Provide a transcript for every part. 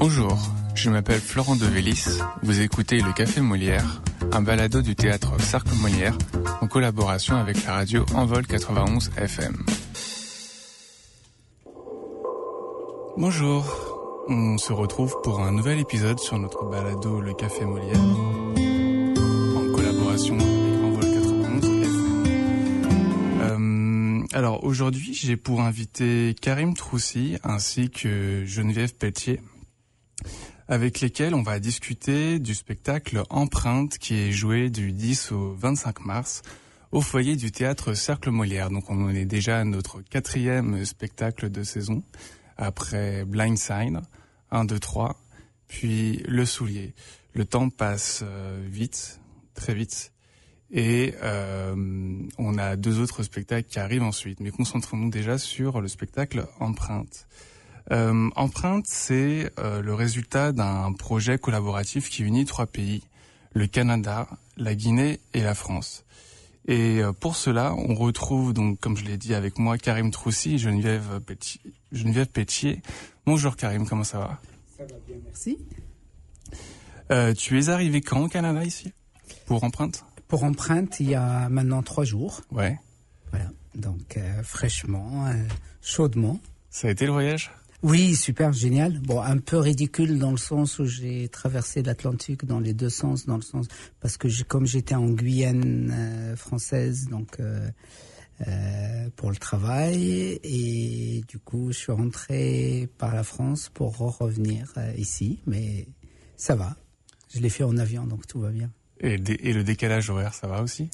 Bonjour, je m'appelle Florent Devélis. Vous écoutez Le Café Molière, un balado du théâtre Cercle Molière en collaboration avec la radio Envol 91 FM. Bonjour, on se retrouve pour un nouvel épisode sur notre balado Le Café Molière en collaboration avec Envol 91 FM. Euh, alors aujourd'hui, j'ai pour inviter Karim Troussi ainsi que Geneviève Pelletier avec lesquels on va discuter du spectacle Empreinte qui est joué du 10 au 25 mars au foyer du théâtre Cercle Molière. Donc on en est déjà à notre quatrième spectacle de saison après Blind Sign, 1, 2, 3, puis Le Soulier. Le temps passe euh, vite, très vite. Et euh, on a deux autres spectacles qui arrivent ensuite. Mais concentrons-nous déjà sur le spectacle Empreinte. Euh, Empreinte, c'est euh, le résultat d'un projet collaboratif qui unit trois pays, le Canada, la Guinée et la France. Et euh, pour cela, on retrouve donc, comme je l'ai dit avec moi, Karim Troussi et Geneviève Pétier. Geneviève Pétier. Bonjour Karim, comment ça va? Ça va bien, merci. Euh, tu es arrivé quand au Canada ici? Pour Empreinte? Pour Empreinte, il y a maintenant trois jours. Ouais. Voilà, donc euh, fraîchement, euh, chaudement. Ça a été le voyage? Oui, super, génial. Bon, un peu ridicule dans le sens où j'ai traversé l'Atlantique dans les deux sens, dans le sens parce que j'ai- comme j'étais en Guyane euh, française, donc euh, euh, pour le travail, et du coup, je suis rentré par la France pour revenir euh, ici, mais ça va. Je l'ai fait en avion, donc tout va bien. et, le décalage horaire, ça va aussi?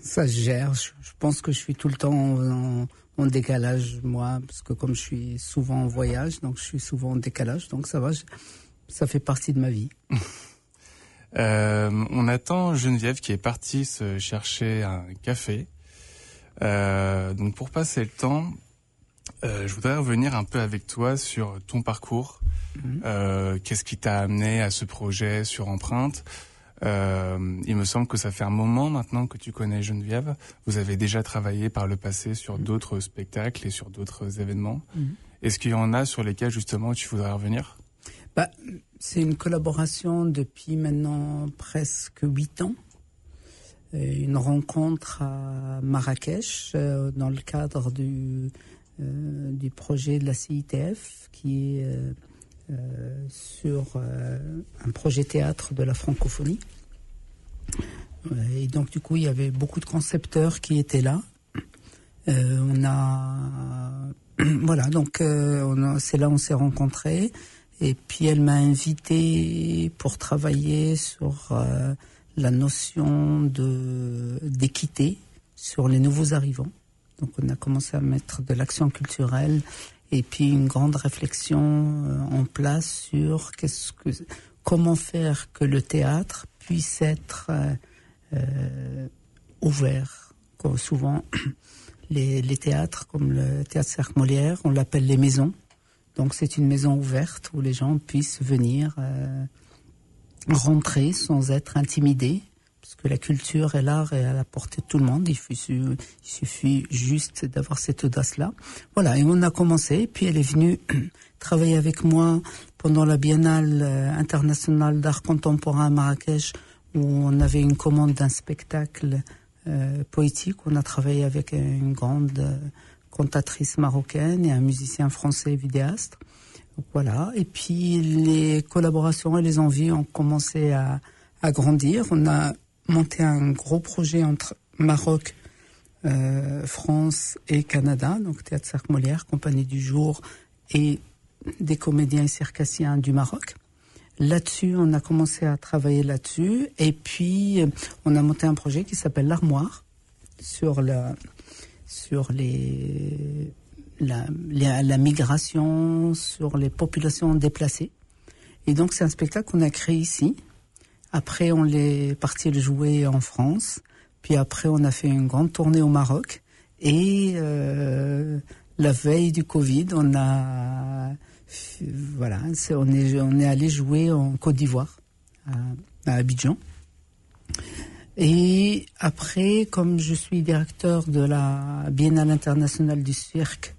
Ça se gère. Je, je pense que je suis tout le temps en, en- en décalage, moi, parce que comme je suis souvent en voyage, donc je suis souvent en décalage, donc ça va. je- ça fait partie de ma vie. Euh, on attend Geneviève qui est partie se chercher un café. Euh, donc pour passer le temps, euh, je voudrais revenir un peu avec toi sur ton parcours. Mhm. Qu'est-ce qui t'a amené à ce projet sur Empreinte? Euh, Il me semble que ça fait un moment maintenant que tu connais Geneviève. Vous avez déjà travaillé par le passé sur d'autres spectacles et sur d'autres événements. Mhm. Est-ce qu'il y en a sur lesquels justement tu voudrais revenir? Bah, c'est une collaboration depuis maintenant presque huit ans. Une rencontre à Marrakech euh, dans le cadre du, euh, du projet de la CITF qui est sur euh, un projet théâtre de la francophonie. Euh, Et donc du coup, il y avait beaucoup de concepteurs qui étaient là. Euh, on a voilà, donc euh, c'est là où on s'est rencontrés. Et puis elle m'a invité pour travailler sur euh, la notion d'équité sur les nouveaux arrivants. Donc on a commencé à mettre de l'action culturelle et puis une grande réflexion euh, en place sur qu'est-ce que comment faire que le théâtre puisse être euh, euh, ouvert. Souvent les, les théâtres comme le théâtre Cercle Molière, on l'appelle les maisons. Donc c'est une maison ouverte où les gens puissent venir euh, rentrer sans être intimidés, que la culture et l'art est à la portée de tout le monde. Il suffit, juste d'avoir cette audace-là. Voilà, et on a commencé. Puis elle est venue travailler avec moi pendant la Biennale euh, internationale d'art contemporain à Marrakech, où on avait une commande d'un spectacle euh, poétique. On a travaillé avec une grande euh, cantatrice marocaine et un musicien français vidéaste. Voilà. Et puis les collaborations et les envies ont commencé à, à grandir. On a monté un gros projet entre Maroc, euh, France et Canada, donc Théâtre Cercle Molière, Compagnie du Jour et des comédiens circassiens du Maroc. Là-dessus, on a commencé à travailler là-dessus. Et puis, euh, on a monté un projet qui s'appelle L'Armoire sur la, sur les, la, la migration, sur les populations déplacées. Et donc, c'est un spectacle qu'on a créé ici. Après, on est parti le jouer en France. Puis après, on a fait une grande tournée au Maroc. Et euh, la veille du Covid, on a voilà, c'est- on est on est allé jouer en Côte d'Ivoire, à, Abidjan. Et après, comme je suis directeur de la Biennale internationale du cirque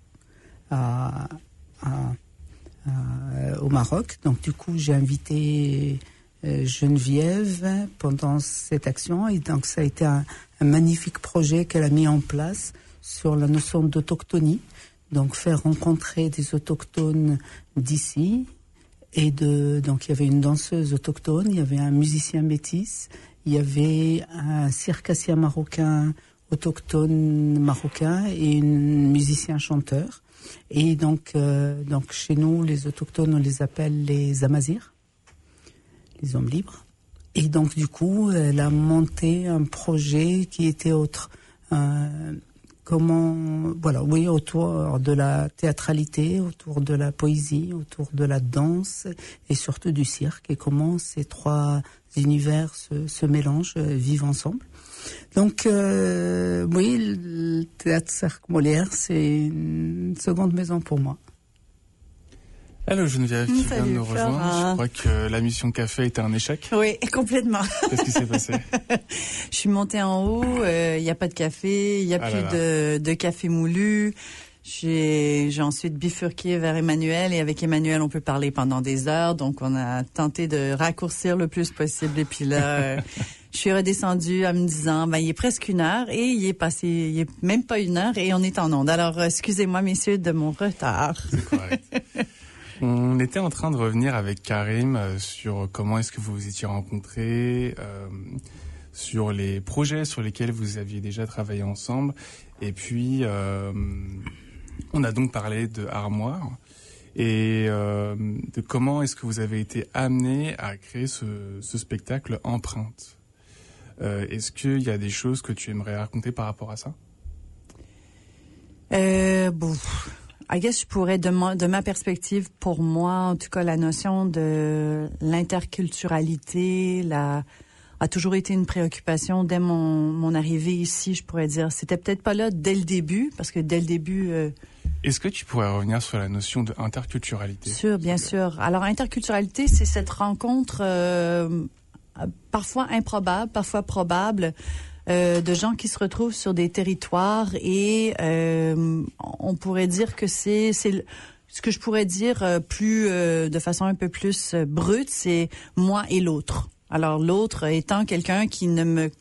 au Maroc. Donc du coup, j'ai invité Geneviève pendant cette action et donc ça a été un, un magnifique projet qu'elle a mis en place sur la notion d'autochtonie. Donc faire rencontrer des autochtones d'ici et de donc il y avait une danseuse autochtone, il y avait un musicien métis, il y avait un circassien marocain autochtone marocain et un musicien chanteur. Et donc, euh, donc chez nous, les autochtones, on les appelle les Amazirs, les hommes libres. Et donc, du coup, elle a monté un projet qui était autre. Euh, comment, voilà, oui, autour de la théâtralité, autour de la poésie, autour de la danse et surtout du cirque et comment ces trois univers se, se mélangent, euh, vivent ensemble. Donc, euh, oui, le théâtre Cirque Molière, c'est une seconde maison pour moi. Hello Geneviève qui vient de nous rejoindre. Je crois que la mission café était un échec. Oui, complètement. Qu'est-ce qui s'est passé Je suis montée en haut, il euh, n'y a pas de café, il n'y a ah plus de, de, café moulu. J'ai ensuite bifurqué vers Emmanuel et avec Emmanuel on peut parler pendant des heures, donc on a tenté de raccourcir le plus possible et puis là euh, je suis redescendue en me disant ben il est presque une heure et il est passé il est même pas une heure et on est en onde. Alors excusez-moi messieurs de mon retard. C'est correct. On était en train de revenir avec Karim euh, sur comment est-ce que vous vous étiez rencontrés, euh, sur les projets sur lesquels vous aviez déjà travaillé ensemble. Et puis, euh, on a donc parlé de Armoire et de comment est-ce que vous avez été amené à créer ce, spectacle Empreinte. est-ce qu'il y a des choses que tu aimerais raconter par rapport à ça? Euh, bon, I guess je pourrais, de ma, de ma perspective, pour moi, en tout cas, la notion de l'interculturalité, la, a toujours été une préoccupation dès mon, mon arrivée ici, je pourrais dire. C'était peut-être pas là dès le début, parce que dès le début... Euh, Est-ce que tu pourrais revenir sur la notion d'interculturalité Sûr, bien sûr. Alors, interculturalité, c'est cette rencontre euh, parfois improbable, parfois probable, euh, de gens qui se retrouvent sur des territoires et euh, on pourrait dire que c'est c'est ce que je pourrais dire euh, plus de façon un peu plus brute, c'est moi et l'autre. Alors l'autre étant quelqu'un qui ne me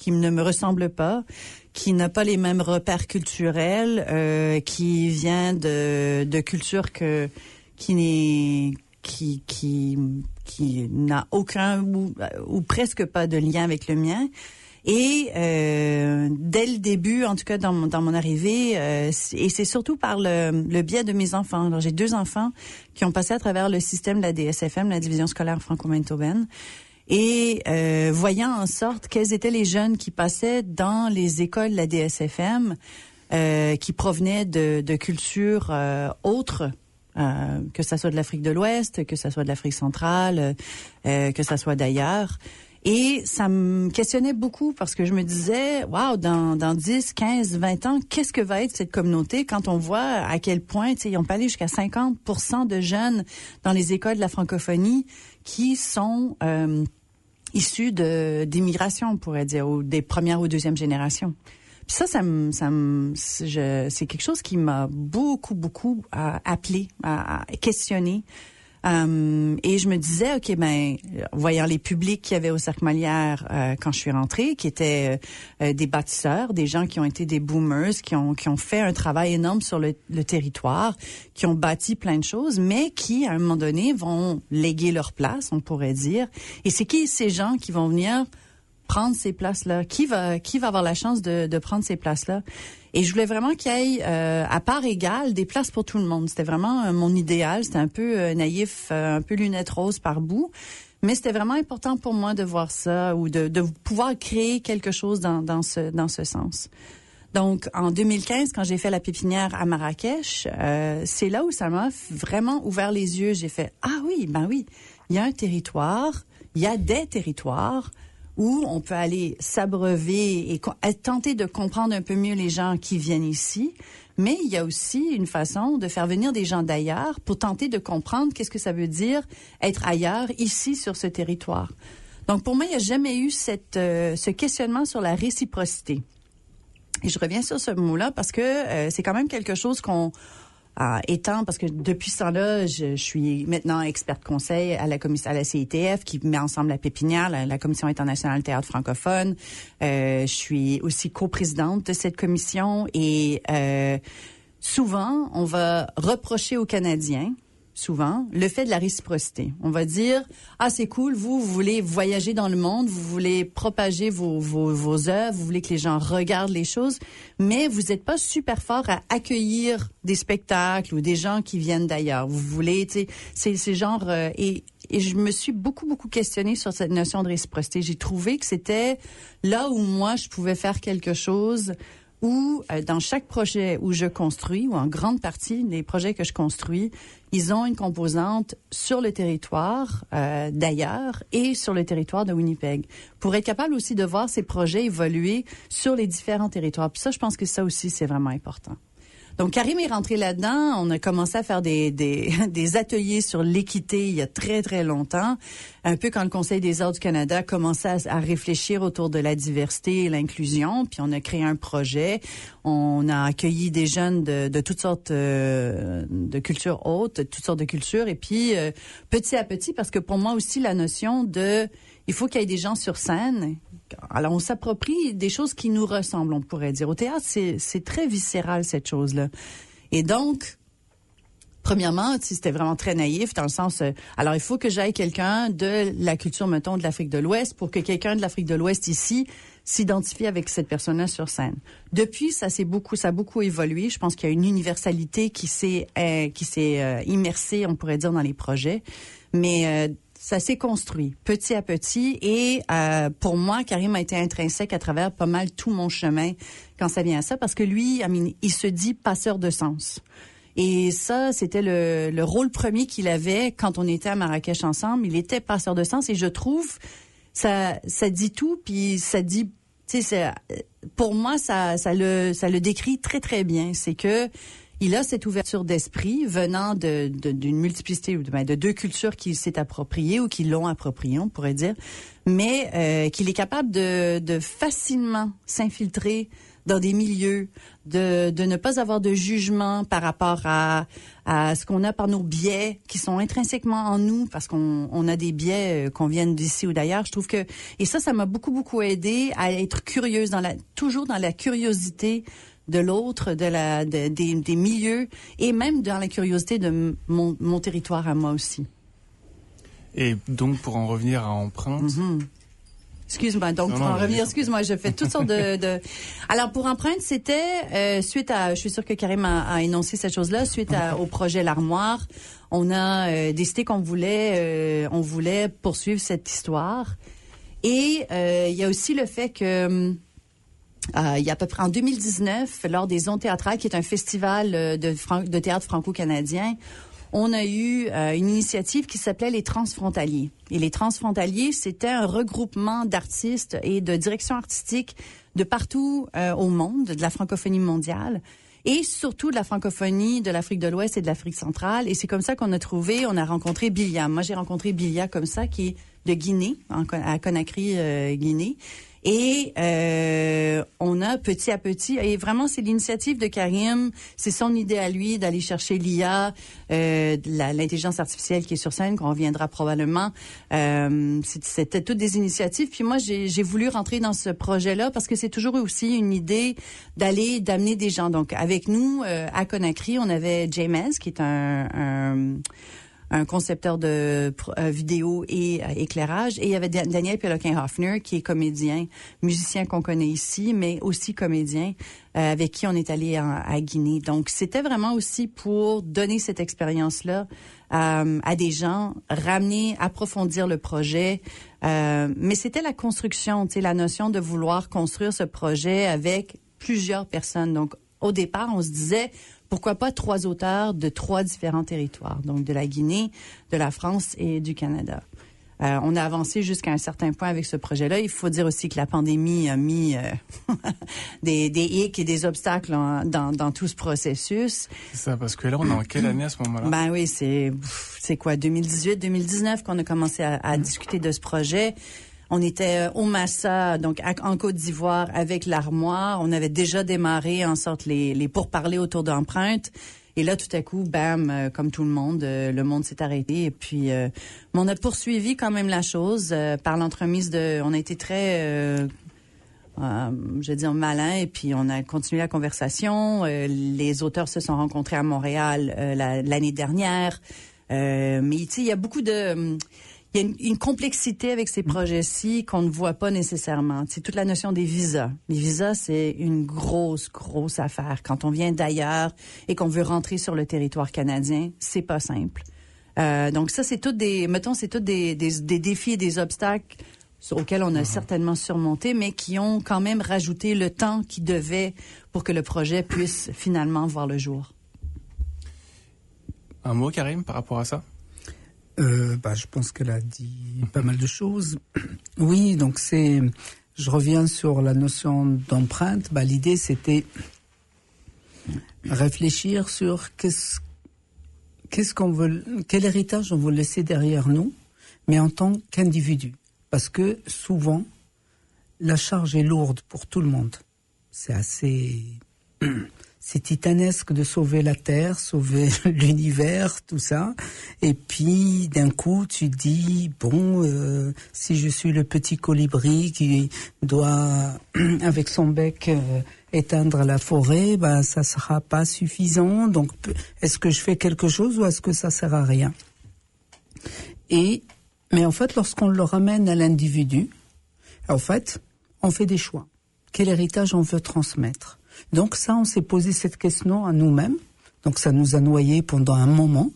qui ne me ressemble pas, qui n'a pas les mêmes repères culturels, euh, qui vient de, de culture que qui n'est qui qui qui n'a aucun ou, ou presque pas de lien avec le mien. Et euh, dès le début, en tout cas dans mon, dans mon arrivée, euh, et c'est surtout par le, le, biais de mes enfants. Alors j'ai deux enfants qui ont passé à travers le système de la DSFM, la division scolaire franco-manitobaine. Et euh, voyant en sorte quels étaient les jeunes qui passaient dans les écoles de la DSFM, euh, qui provenaient de, de cultures euh, autres euh, que ça soit de l'Afrique de l'Ouest, que ça soit de l'Afrique centrale, euh, que ça soit d'ailleurs. Et ça me questionnait beaucoup parce que je me disais, waouh, dans, dans 10, 15, 20 ans, qu'est-ce que va être cette communauté quand on voit à quel point, tu sais, ils ont pas allé jusqu'à 50% de jeunes dans les écoles de la francophonie qui sont euh, issus de d'immigration, on pourrait dire, ou des premières ou deuxième générations. Puis ça, ça me, ça c'est quelque chose qui m'a beaucoup, beaucoup euh, appelé, à, à questionner. Euh, et je me disais, ok, ben, voyant les publics qu'il y avait au Cercle Molière euh, quand je suis rentrée, qui étaient euh, des bâtisseurs, des gens qui ont été des boomers, qui ont qui ont fait un travail énorme sur le, le, territoire, qui ont bâti plein de choses, mais qui à un moment donné vont léguer leur place, on pourrait dire. Et c'est qui ces gens qui vont venir prendre ces places-là? Qui va qui va avoir la chance de, de prendre ces places-là? Et je voulais vraiment qu'il y ait, euh, à part égale, des places pour tout le monde. C'était vraiment euh, mon idéal. C'était un peu euh, naïf, un peu lunettes roses par bout. Mais c'était vraiment important pour moi de voir ça ou de, de pouvoir créer quelque chose dans, dans, ce, dans ce sens. Donc, en 2015, quand j'ai fait la pépinière à Marrakech, c'est là où ça m'a vraiment ouvert les yeux. J'ai fait, ah oui, ben oui, il y a un territoire, il y a des territoires, où on peut aller s'abreuver et tenter de comprendre un peu mieux les gens qui viennent ici. Mais il y a aussi une façon de faire venir des gens d'ailleurs pour tenter de comprendre qu'est-ce que ça veut dire être ailleurs, ici, sur ce territoire. Donc pour moi, il n'y a jamais eu cette, euh, ce questionnement sur la réciprocité. Et je reviens sur ce mot-là parce que euh, c'est quand même quelque chose qu'on étant, parce que depuis ce temps-là, je, suis maintenant experte conseil à la commission, à la CITF, qui met ensemble la pépinière, la, Commission internationale théâtre francophone. Euh, je suis aussi coprésidente de cette commission et euh, souvent, on va reprocher aux Canadiens souvent, le fait de la réciprocité. On va dire, ah, c'est cool, vous, vous voulez voyager dans le monde, vous voulez propager vos, vos, œuvres, vous voulez que les gens regardent les choses, mais vous n'êtes pas super fort à accueillir des spectacles ou des gens qui viennent d'ailleurs. Vous voulez, tu sais, c'est, c'est genre, euh, et, et je me suis beaucoup, beaucoup questionnée sur cette notion de réciprocité. J'ai trouvé que c'était là où moi, je pouvais faire quelque chose où euh, dans chaque projet où je construis, ou en grande partie des projets que je construis, ils ont une composante sur le territoire euh, d'ailleurs et sur le territoire de Winnipeg, pour être capable aussi de voir ces projets évoluer sur les différents territoires. Ça, je pense que ça aussi, c'est vraiment important. Donc, Karim est rentré là-dedans. On a commencé à faire des, des, des ateliers sur l'équité il y a très, très longtemps. Un peu quand le Conseil des arts du Canada a commencé à, réfléchir autour de la diversité et l'inclusion. Puis, on a créé un projet. On a accueilli des jeunes de, de toutes sortes euh, de cultures hautes, toutes sortes de cultures. Et puis, euh, petit à petit, parce que pour moi aussi, la notion de... Il faut qu'il y ait des gens sur scène alors on s'approprie des choses qui nous ressemblent, on pourrait dire. Au théâtre, c'est très viscéral cette chose-là. Et donc, Premièrement, c'était vraiment très naïf dans le sens, euh, alors il faut que j'aille quelqu'un de la culture, mettons, de l'Afrique de l'Ouest pour que quelqu'un de l'Afrique de l'Ouest ici s'identifie avec cette personne-là sur scène. Depuis, ça s'est beaucoup, ça a beaucoup évolué. Je pense qu'il y a une universalité qui s'est, euh, qui s'est euh, immersée, on pourrait dire, dans les projets. Mais ça s'est construit petit à petit et euh, pour moi, Karim a été intrinsèque à travers pas mal tout mon chemin quand ça vient à ça parce que lui, il se dit passeur de sens. Et ça, c'était le, le, rôle premier qu'il avait quand on était à Marrakech ensemble. Il était passeur de sens et je trouve ça, ça dit tout puis ça dit, tu sais, pour moi, ça, ça le, ça le décrit très très bien. C'est que il a cette ouverture d'esprit venant d'une de, multiplicité ben, de deux cultures qu'il s'est approprié ou qui l'ont approprié, on pourrait dire, mais euh, qu'il est capable de, de facilement s'infiltrer dans des milieux, de, de ne pas avoir de jugement par rapport à, à ce qu'on a par nos biais qui sont intrinsèquement en nous parce qu'on on a des biais euh, qu'on vienne d'ici ou d'ailleurs. Je trouve que et ça, ça m'a beaucoup beaucoup aidé à être curieuse dans la toujours dans la curiosité de l'autre, de la, des, des, milieux et même dans la curiosité de mon, mon, territoire à moi aussi. Et donc pour en revenir à empreinte. Mm-hmm. Excuse-moi, donc pour en revenir, excuse-moi, je fais toutes sortes de, de... Alors pour empreinte, c'était euh, suite à, je suis sûre que Karim a, a énoncé cette chose-là, suite à, au projet l'armoire, on a euh, décidé qu'on voulait, euh, on voulait poursuivre cette histoire. Et il y a aussi le fait que hum, euh, il y a à peu près en 2019, lors des Ondes théâtrales, qui est un festival euh, de, théâtre franco-canadien, on a eu euh, une initiative qui s'appelait les Transfrontaliers. Et les Transfrontaliers, c'était un regroupement d'artistes et de directions artistiques de partout au monde, de la francophonie mondiale et surtout de la francophonie de l'Afrique de l'Ouest et de l'Afrique centrale. Et c'est comme ça qu'on a trouvé, on a rencontré Bilia. Moi, j'ai rencontré Bilia comme ça, qui est de Guinée, à Conakry, Guinée. Et euh, on a petit à petit, et vraiment c'est l'initiative de Karim, c'est son idée à lui d'aller chercher l'IA, euh, l'intelligence artificielle qui est sur scène, qu'on reviendra probablement. Euh, C'était toutes des initiatives. Puis moi, j'ai voulu rentrer dans ce projet-là parce que c'est toujours aussi une idée d'aller, d'amener des gens. Donc avec nous, euh, à Conakry, on avait James, qui est un, un un concepteur de euh, vidéo et euh, éclairage. Et il y avait Daniel Peloquin-Hoffner, qui est comédien, musicien qu'on connaît ici, mais aussi comédien, euh, avec qui on est allé à Guinée. Donc, c'était vraiment aussi pour donner cette expérience-là à des gens, ramener, approfondir le projet. mais c'était la construction, tu sais, la notion de vouloir construire ce projet avec plusieurs personnes. Donc, au départ, on se disait, pourquoi pas trois auteurs de trois différents territoires, donc de la Guinée, de la France et du Canada. Euh, on a avancé jusqu'à un certain point avec ce projet-là. Il faut dire aussi que la pandémie a mis euh, des, des hicks et des obstacles dans, dans tout ce processus. C'est ça, parce que là, on est en quelle année à ce moment-là? Ben oui, c'est, c'est quoi, 2018, 2019 qu'on a commencé à, à discuter de ce projet. On était euh, au Massa, donc en Côte d'Ivoire, avec l'armoire. On avait déjà démarré en sorte les, les pourparlers autour d'empreintes. Et là, tout à coup, bam, euh, comme tout le monde, euh, le monde s'est arrêté. Et puis, on a poursuivi quand même la chose par l'entremise de... On a été très... je vais dire malin et puis on a continué la conversation. les auteurs se sont rencontrés à Montréal l'année dernière. mais tu il y a beaucoup de il y a une, complexité avec ces projets-ci qu'on ne voit pas nécessairement. C'est toute la notion des visas. Les visas, c'est une grosse, grosse affaire. Quand on vient d'ailleurs et qu'on veut rentrer sur le territoire canadien, c'est pas simple. Euh, donc ça, c'est tout des, mettons, c'est tout des, des, des, défis et des obstacles auxquels on a uh-huh. certainement surmonté, mais qui ont quand même rajouté le temps qui devait pour que le projet puisse finalement voir le jour. Un mot, Karim, par rapport à ça? Euh, bah, je pense qu'elle a dit pas mal de choses. Oui, donc c'est. Je reviens sur la notion d'empreinte. Bah, l'idée, c'était réfléchir sur qu'est-ce qu'est-ce qu'on veut, quel héritage on veut laisser derrière nous, mais en tant qu'individu, parce que souvent la charge est lourde pour tout le monde. C'est assez c'est titanesque de sauver la Terre, sauver l'univers, tout ça. Et puis d'un coup, tu dis bon, euh, si je suis le petit colibri qui doit avec son bec euh, éteindre la forêt, ben ça sera pas suffisant. Donc est-ce que je fais quelque chose ou est-ce que ça sert à rien? Et mais en fait, lorsqu'on le ramène à l'individu, en fait, on fait des choix. Quel héritage on veut transmettre? Donc ça, on s'est posé cette question à nous-mêmes. Donc ça nous a noyés pendant un moment.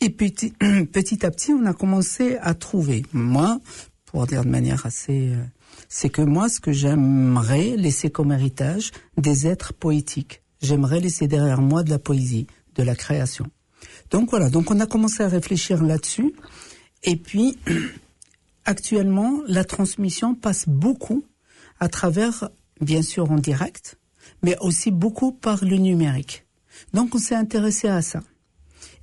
Et petit, petit à petit, on a commencé à trouver. Moi, pour dire de manière assez, euh, c'est que moi, ce que j'aimerais laisser comme héritage, des êtres poétiques. J'aimerais laisser derrière moi de la poésie, de la création. Donc voilà. Donc on a commencé à réfléchir là-dessus. Et puis, actuellement, la transmission passe beaucoup à travers bien sûr en direct, mais aussi beaucoup par le numérique. Donc on s'est intéressé à ça.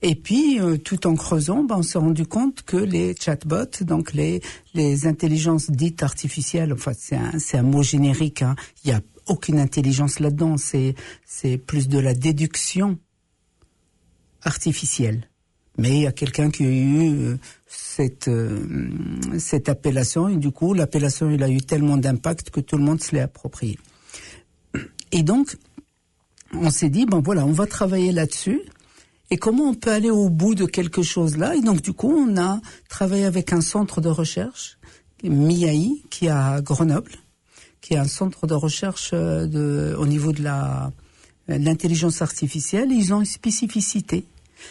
Et puis, euh, tout en creusant, ben, on s'est rendu compte que les chatbots, donc les, les intelligences dites artificielles, enfin c'est un, c'est un mot générique, hein, il n'y a aucune intelligence là-dedans, c'est, c'est plus de la déduction artificielle. Mais il y a quelqu'un qui a eu euh, cette, euh, cette appellation et du coup l'appellation il a eu tellement d'impact que tout le monde se l'est approprié. Et donc on s'est dit bon voilà on va travailler là-dessus. Et comment on peut aller au bout de quelque chose là et donc du coup on a travaillé avec un centre de recherche MIAI qui est à Grenoble qui est un centre de recherche euh, de, au niveau de la l'intelligence artificielle. Ils ont une spécificité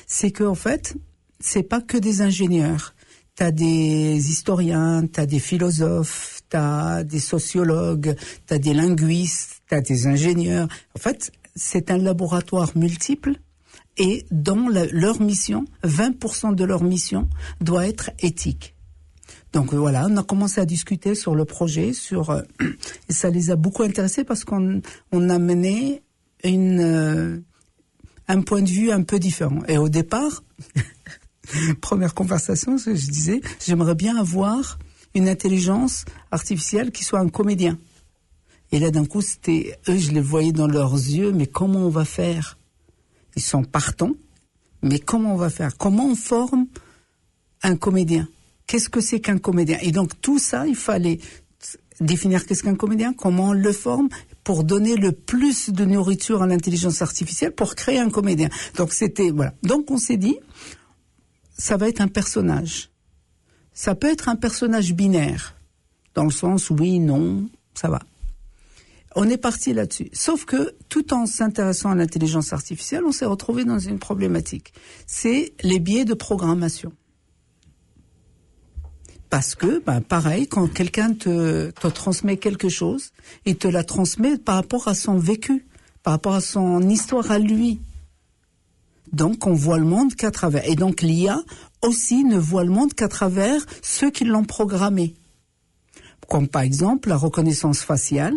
c'est qu'en en fait, c'est pas que des ingénieurs. Tu as des historiens, tu as des philosophes, tu as des sociologues, tu as des linguistes, tu as des ingénieurs. En fait, c'est un laboratoire multiple et dans leur mission, 20% de leur mission doit être éthique. Donc voilà, on a commencé à discuter sur le projet, sur euh, et ça les a beaucoup intéressés parce qu'on on a mené une euh, un point de vue un peu différent. Et au départ, première conversation, je disais, j'aimerais bien avoir une intelligence artificielle qui soit un comédien. Et là, d'un coup, c'était, eux, je les voyais dans leurs yeux, mais comment on va faire? Ils sont partants, mais comment on va faire? Comment on forme un comédien? Qu'est-ce que c'est qu'un comédien? Et donc, tout ça, il fallait définir qu'est-ce qu'un comédien, comment on le forme, pour donner le plus de nourriture à l'intelligence artificielle pour créer un comédien. Donc c'était voilà. Donc on s'est dit ça va être un personnage. Ça peut être un personnage binaire dans le sens oui, non, ça va. On est parti là-dessus. Sauf que tout en s'intéressant à l'intelligence artificielle, on s'est retrouvé dans une problématique. C'est les biais de programmation. Parce que, ben, pareil, quand quelqu'un te, te transmet quelque chose, il te la transmet par rapport à son vécu, par rapport à son histoire à lui. Donc, on voit le monde qu'à travers. Et donc, l'IA aussi ne voit le monde qu'à travers ceux qui l'ont programmé. Comme par exemple la reconnaissance faciale.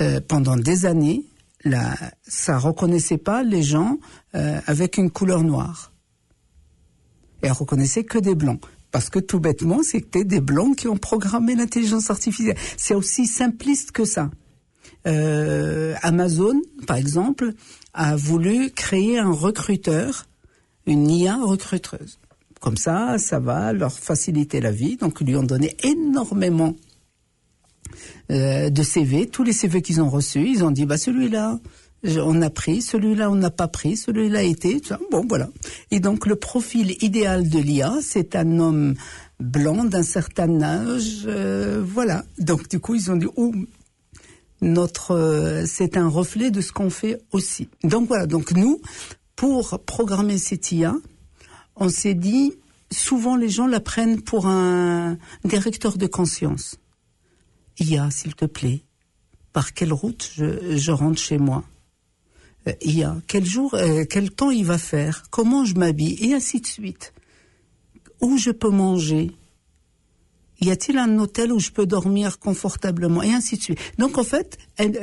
Euh, pendant des années, la, ça reconnaissait pas les gens euh, avec une couleur noire. Et elle reconnaissait que des blancs. Parce que tout bêtement, c'était des blancs qui ont programmé l'intelligence artificielle. C'est aussi simpliste que ça. euh, Amazon, par exemple, a voulu créer un recruteur, une IA recruteuse. Comme ça, ça va leur faciliter la vie. Donc, ils lui ont donné énormément euh, de CV. Tous les CV qu'ils ont reçus, ils ont dit, bah celui-là, on a pris, celui-là on n'a pas pris, celui-là été, bon voilà. Et donc le profil idéal de l'IA, c'est un homme blanc d'un certain âge, euh, voilà. Donc du coup ils ont dit, oh, notre, euh, c'est un reflet de ce qu'on fait aussi. Donc voilà, donc nous, pour programmer cette IA, on s'est dit, souvent les gens la prennent pour un directeur de conscience. IA, s'il te plaît, par quelle route je rentre chez moi? Il y a quel jour, euh, quel temps il va faire, comment je m'habille, et ainsi de suite. Où je peux manger? Y a-t-il un hôtel où je peux dormir confortablement, et ainsi de suite. Donc en fait,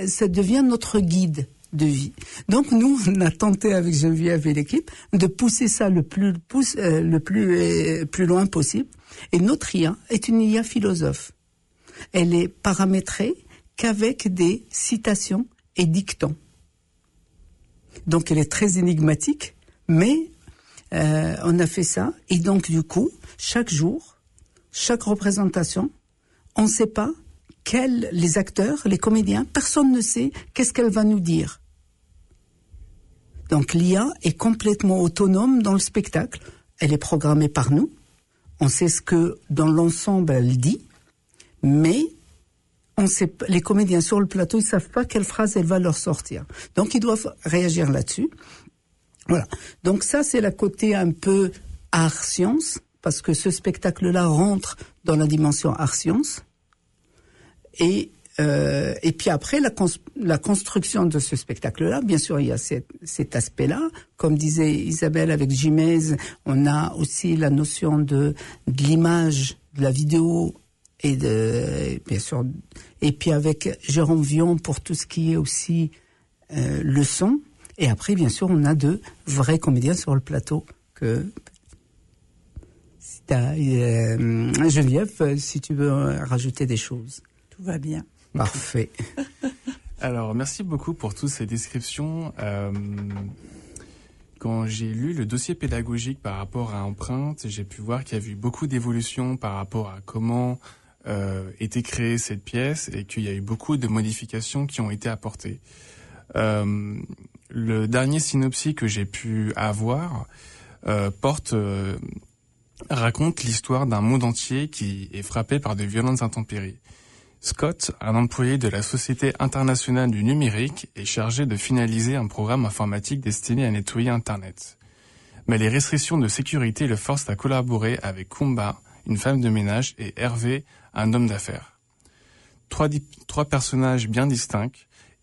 ça devient notre guide de vie. Donc nous, on a tenté avec Geneviève et l'équipe de pousser ça le plus, euh, le plus, euh, plus loin possible. Et notre IA est une IA philosophe. Elle est paramétrée qu'avec des citations et dictons. Donc elle est très énigmatique, mais euh, on a fait ça. Et donc du coup, chaque jour, chaque représentation, on ne sait pas quels les acteurs, les comédiens, personne ne sait qu'est-ce qu'elle va nous dire. Donc l'IA est complètement autonome dans le spectacle. Elle est programmée par nous. On sait ce que dans l'ensemble elle dit, mais on sait, les comédiens sur le plateau, ils savent pas quelle phrase elle va leur sortir. Donc ils doivent réagir là-dessus. Voilà. Donc ça, c'est la côté un peu art-science, parce que ce spectacle-là rentre dans la dimension art-science. Et, euh, et puis après, la, la construction de ce spectacle-là, bien sûr, il y a cet, cet aspect-là. Comme disait Isabelle avec Jimez, on a aussi la notion de, de l'image, de la vidéo et de bien sûr et puis avec Jérôme Vion pour tout ce qui est aussi euh, le son et après bien sûr on a de vrais comédiens sur le plateau que si euh, Geneviève si tu veux rajouter des choses. Tout va bien. Parfait. Alors merci beaucoup pour toutes ces descriptions. Euh, quand j'ai lu le dossier pédagogique par rapport à Empreinte, j'ai pu voir qu'il y a eu beaucoup d'évolutions par rapport à comment euh, été créée cette pièce et qu'il y a eu beaucoup de modifications qui ont été apportées. Euh, le dernier synopsis que j'ai pu avoir euh, porte euh, raconte l'histoire d'un monde entier qui est frappé par de violentes intempéries. Scott, un employé de la Société internationale du numérique, est chargé de finaliser un programme informatique destiné à nettoyer Internet. Mais les restrictions de sécurité le forcent à collaborer avec Kumba, une femme de ménage, et Hervé, un homme d'affaires. Trois, trois personnages bien distincts,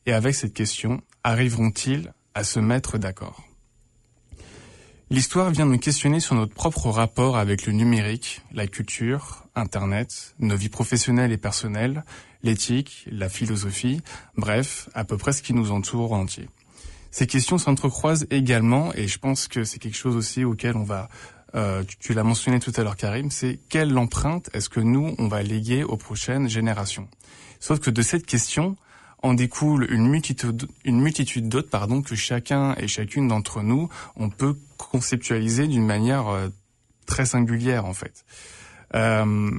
et avec cette question, arriveront-ils à se mettre d'accord? L'histoire vient nous questionner sur notre propre rapport avec le numérique, la culture, Internet, nos vies professionnelles et personnelles, l'éthique, la philosophie, bref, à peu près ce qui nous entoure entier. Ces questions s'entrecroisent également, et je pense que c'est quelque chose aussi auquel on va euh, tu, l'as mentionné tout à l'heure Karim, c'est quelle empreinte est-ce que nous, on va léguer aux prochaines générations? Sauf que de cette question en découle une multitude, une multitude d'autres pardon, que chacun et chacune d'entre nous, on peut conceptualiser d'une manière euh, très singulière en fait. Euh,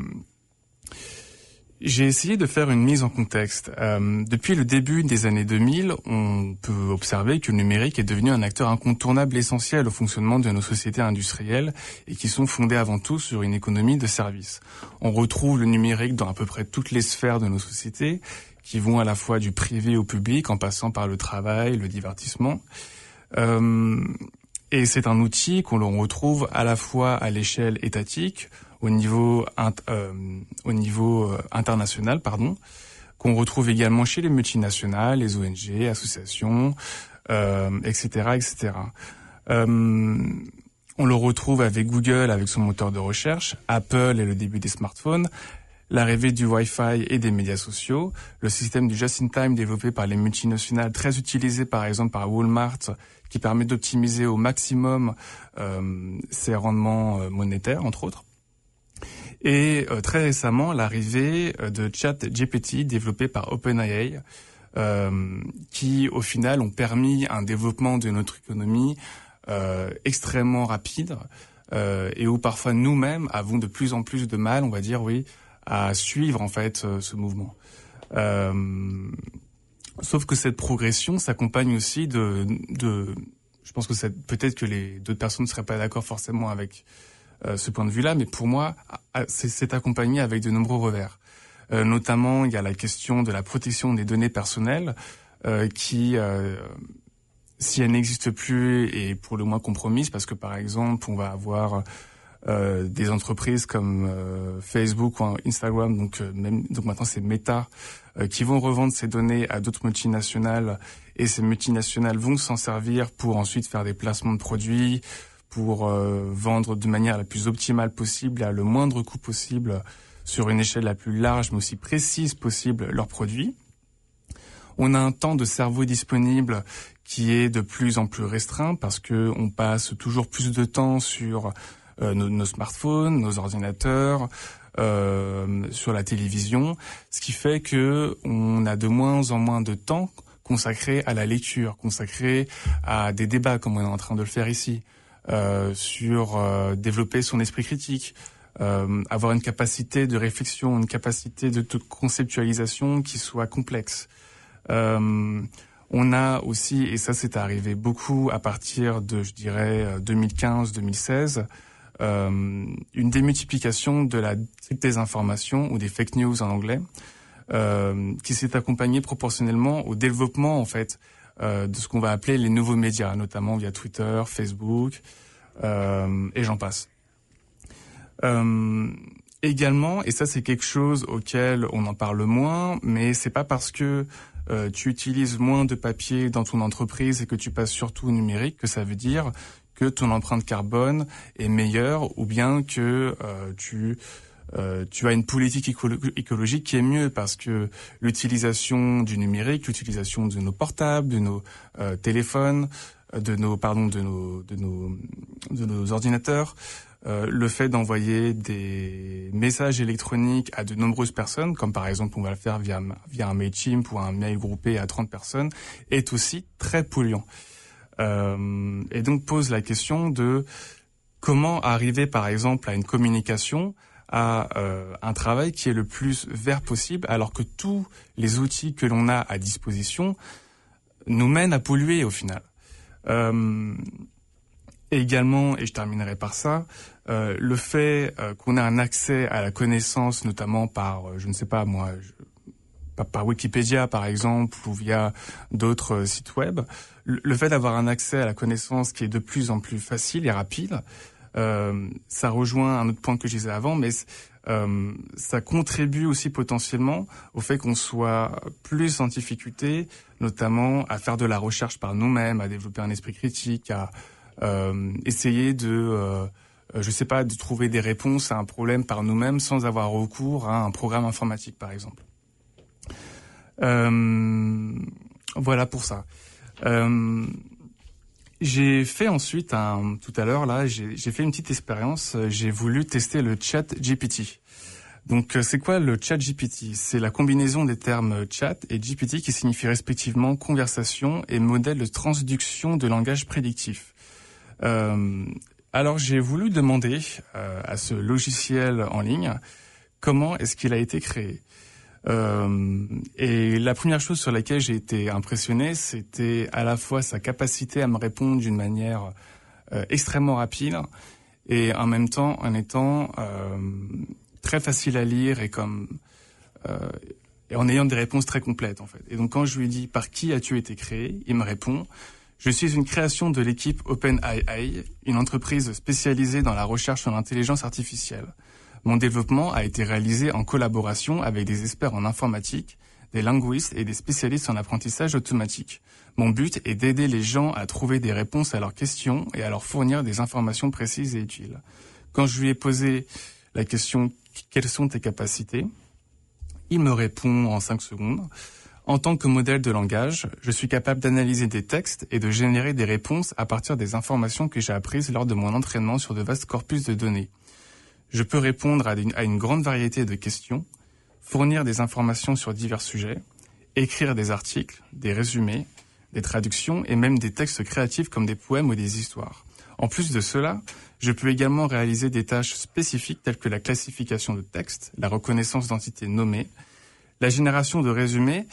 j'ai essayé de faire une mise en contexte. Euh, depuis le début des années 2000, on peut observer que le numérique est devenu un acteur incontournable essentiel au fonctionnement de nos sociétés industrielles et qui sont fondées avant tout sur une économie de services. On retrouve le numérique dans à peu près toutes les sphères de nos sociétés, qui vont à la fois du privé au public en passant par le travail, le divertissement. Euh, et c'est un outil qu'on retrouve à la fois à l'échelle étatique, au niveau, euh, au niveau euh, international, pardon, qu'on retrouve également chez les multinationales, les ONG, associations, euh, etc., etc. Euh, on le retrouve avec Google, avec son moteur de recherche, Apple et le début des smartphones, l'arrivée du Wi-Fi et des médias sociaux, le système du just-in-time développé par les multinationales, très utilisé par exemple par Walmart, qui permet d'optimiser au maximum euh, ses rendements monétaires, entre autres. Et euh, très récemment, l'arrivée euh, de ChatGPT développé par OpenAI, euh, qui au final ont permis un développement de notre économie euh, extrêmement rapide euh, et où parfois nous-mêmes avons de plus en plus de mal, on va dire oui, à suivre en fait ce mouvement. sauf que cette progression s'accompagne aussi de, de, je pense que peut-être que les d'autres personnes ne seraient pas d'accord forcément avec ce point de vue-là, mais pour moi, c'est accompagné avec de nombreux revers. Euh, notamment, il y a la question de la protection des données personnelles euh, qui euh, si elle n'existe plus est pour le moins compromise parce que par exemple on va avoir euh, des entreprises comme euh, Facebook ou Instagram donc même donc maintenant c'est Meta qui vont revendre ces données à d'autres multinationales et ces multinationales vont s'en servir pour ensuite faire des placements de produits pour vendre de manière la plus optimale possible à le moindre coût possible sur une échelle la plus large mais aussi précise possible leurs produits. On a un temps de cerveau disponible qui est de plus en plus restreint parce que on passe toujours plus de temps sur euh, nos, smartphones, nos ordinateurs, euh, sur la télévision, ce qui fait que on a de moins en moins de temps consacré à la lecture, consacré à des débats comme on est en train de le faire ici, euh, sur euh, développer son esprit critique, euh, avoir une capacité de réflexion, une capacité de, conceptualisation qui soit complexe. Euh, on a aussi, et ça c'est arrivé beaucoup à partir de, je dirais, 2015-2016, euh, une démultiplication de la désinformation ou des fake news en anglais, euh, qui s'est accompagnée proportionnellement au développement en fait euh, de ce qu'on va appeler les nouveaux médias, notamment via Twitter, Facebook, euh, et j'en passe. Euh, également, et ça c'est quelque chose auquel on en parle moins, mais c'est pas parce que euh, tu utilises moins de papier dans ton entreprise et que tu passes surtout au numérique que ça veut dire que ton empreinte carbone est meilleure ou bien que euh, tu euh, tu as une politique écologique qui est mieux parce que l'utilisation du numérique, l'utilisation de nos portables, de nos euh, téléphones, de nos pardon de nos de nos de nos ordinateurs, euh, le fait d'envoyer des messages électroniques à de nombreuses personnes, comme par exemple on va le faire via, via un MailChimp ou un mail groupé à 30 personnes, est aussi très polluant. Euh, et donc pose la question de comment arriver par exemple à une communication, à euh, un travail qui est le plus vert possible, alors que tous les outils que l'on a à disposition nous mènent à polluer au final. Euh, également, et je terminerai par ça, euh, le fait euh, qu'on ait un accès à la connaissance, notamment par, euh, je ne sais pas moi, par, Wikipédia par exemple, ou via d'autres sites web, le, fait d'avoir un accès à la connaissance qui est de plus en plus facile et rapide, ça rejoint un autre point que je disais avant, mais ça contribue aussi potentiellement au fait qu'on soit plus en difficulté, notamment à faire de la recherche par nous-mêmes, à développer un esprit critique, à essayer de euh, je sais pas, de trouver des réponses à un problème par nous-mêmes sans avoir recours à un programme informatique, par exemple. Euh, voilà pour ça. Euh, j'ai fait ensuite un, tout à l'heure là, j'ai fait une petite expérience. J'ai voulu tester le Chat GPT. Donc c'est quoi le Chat GPT C'est la combinaison des termes chat et GPT qui signifie respectivement conversation et modèle de transduction de langage prédictif. Euh, alors j'ai voulu demander euh, à ce logiciel en ligne comment est-ce qu'il a été créé. Euh, et la première chose sur laquelle j'ai été impressionné, c'était à la fois sa capacité à me répondre d'une manière euh, extrêmement rapide et en même temps en étant très facile à lire et comme et en ayant des réponses très complètes en fait. Et donc quand je lui dis par qui as-tu été créé, il me répond je suis une création de l'équipe OpenAI, une entreprise spécialisée dans la recherche en intelligence artificielle. Mon développement a été réalisé en collaboration avec des experts en informatique, des linguistes et des spécialistes en apprentissage automatique. Mon but est d'aider les gens à trouver des réponses à leurs questions et à leur fournir des informations précises et utiles. Quand je lui ai posé la question quelles sont tes capacités, il me répond en cinq secondes. En tant que modèle de langage, je suis capable d'analyser des textes et de générer des réponses à partir des informations que j'ai apprises lors de mon entraînement sur de vastes corpus de données. Je peux répondre à une, grande variété de questions, fournir des informations sur divers sujets, écrire des articles, des résumés, des traductions et même des textes créatifs comme des poèmes ou des histoires. En plus de cela, je peux également réaliser des tâches spécifiques telles que la classification de textes, la reconnaissance d'entités nommées, la génération de résumés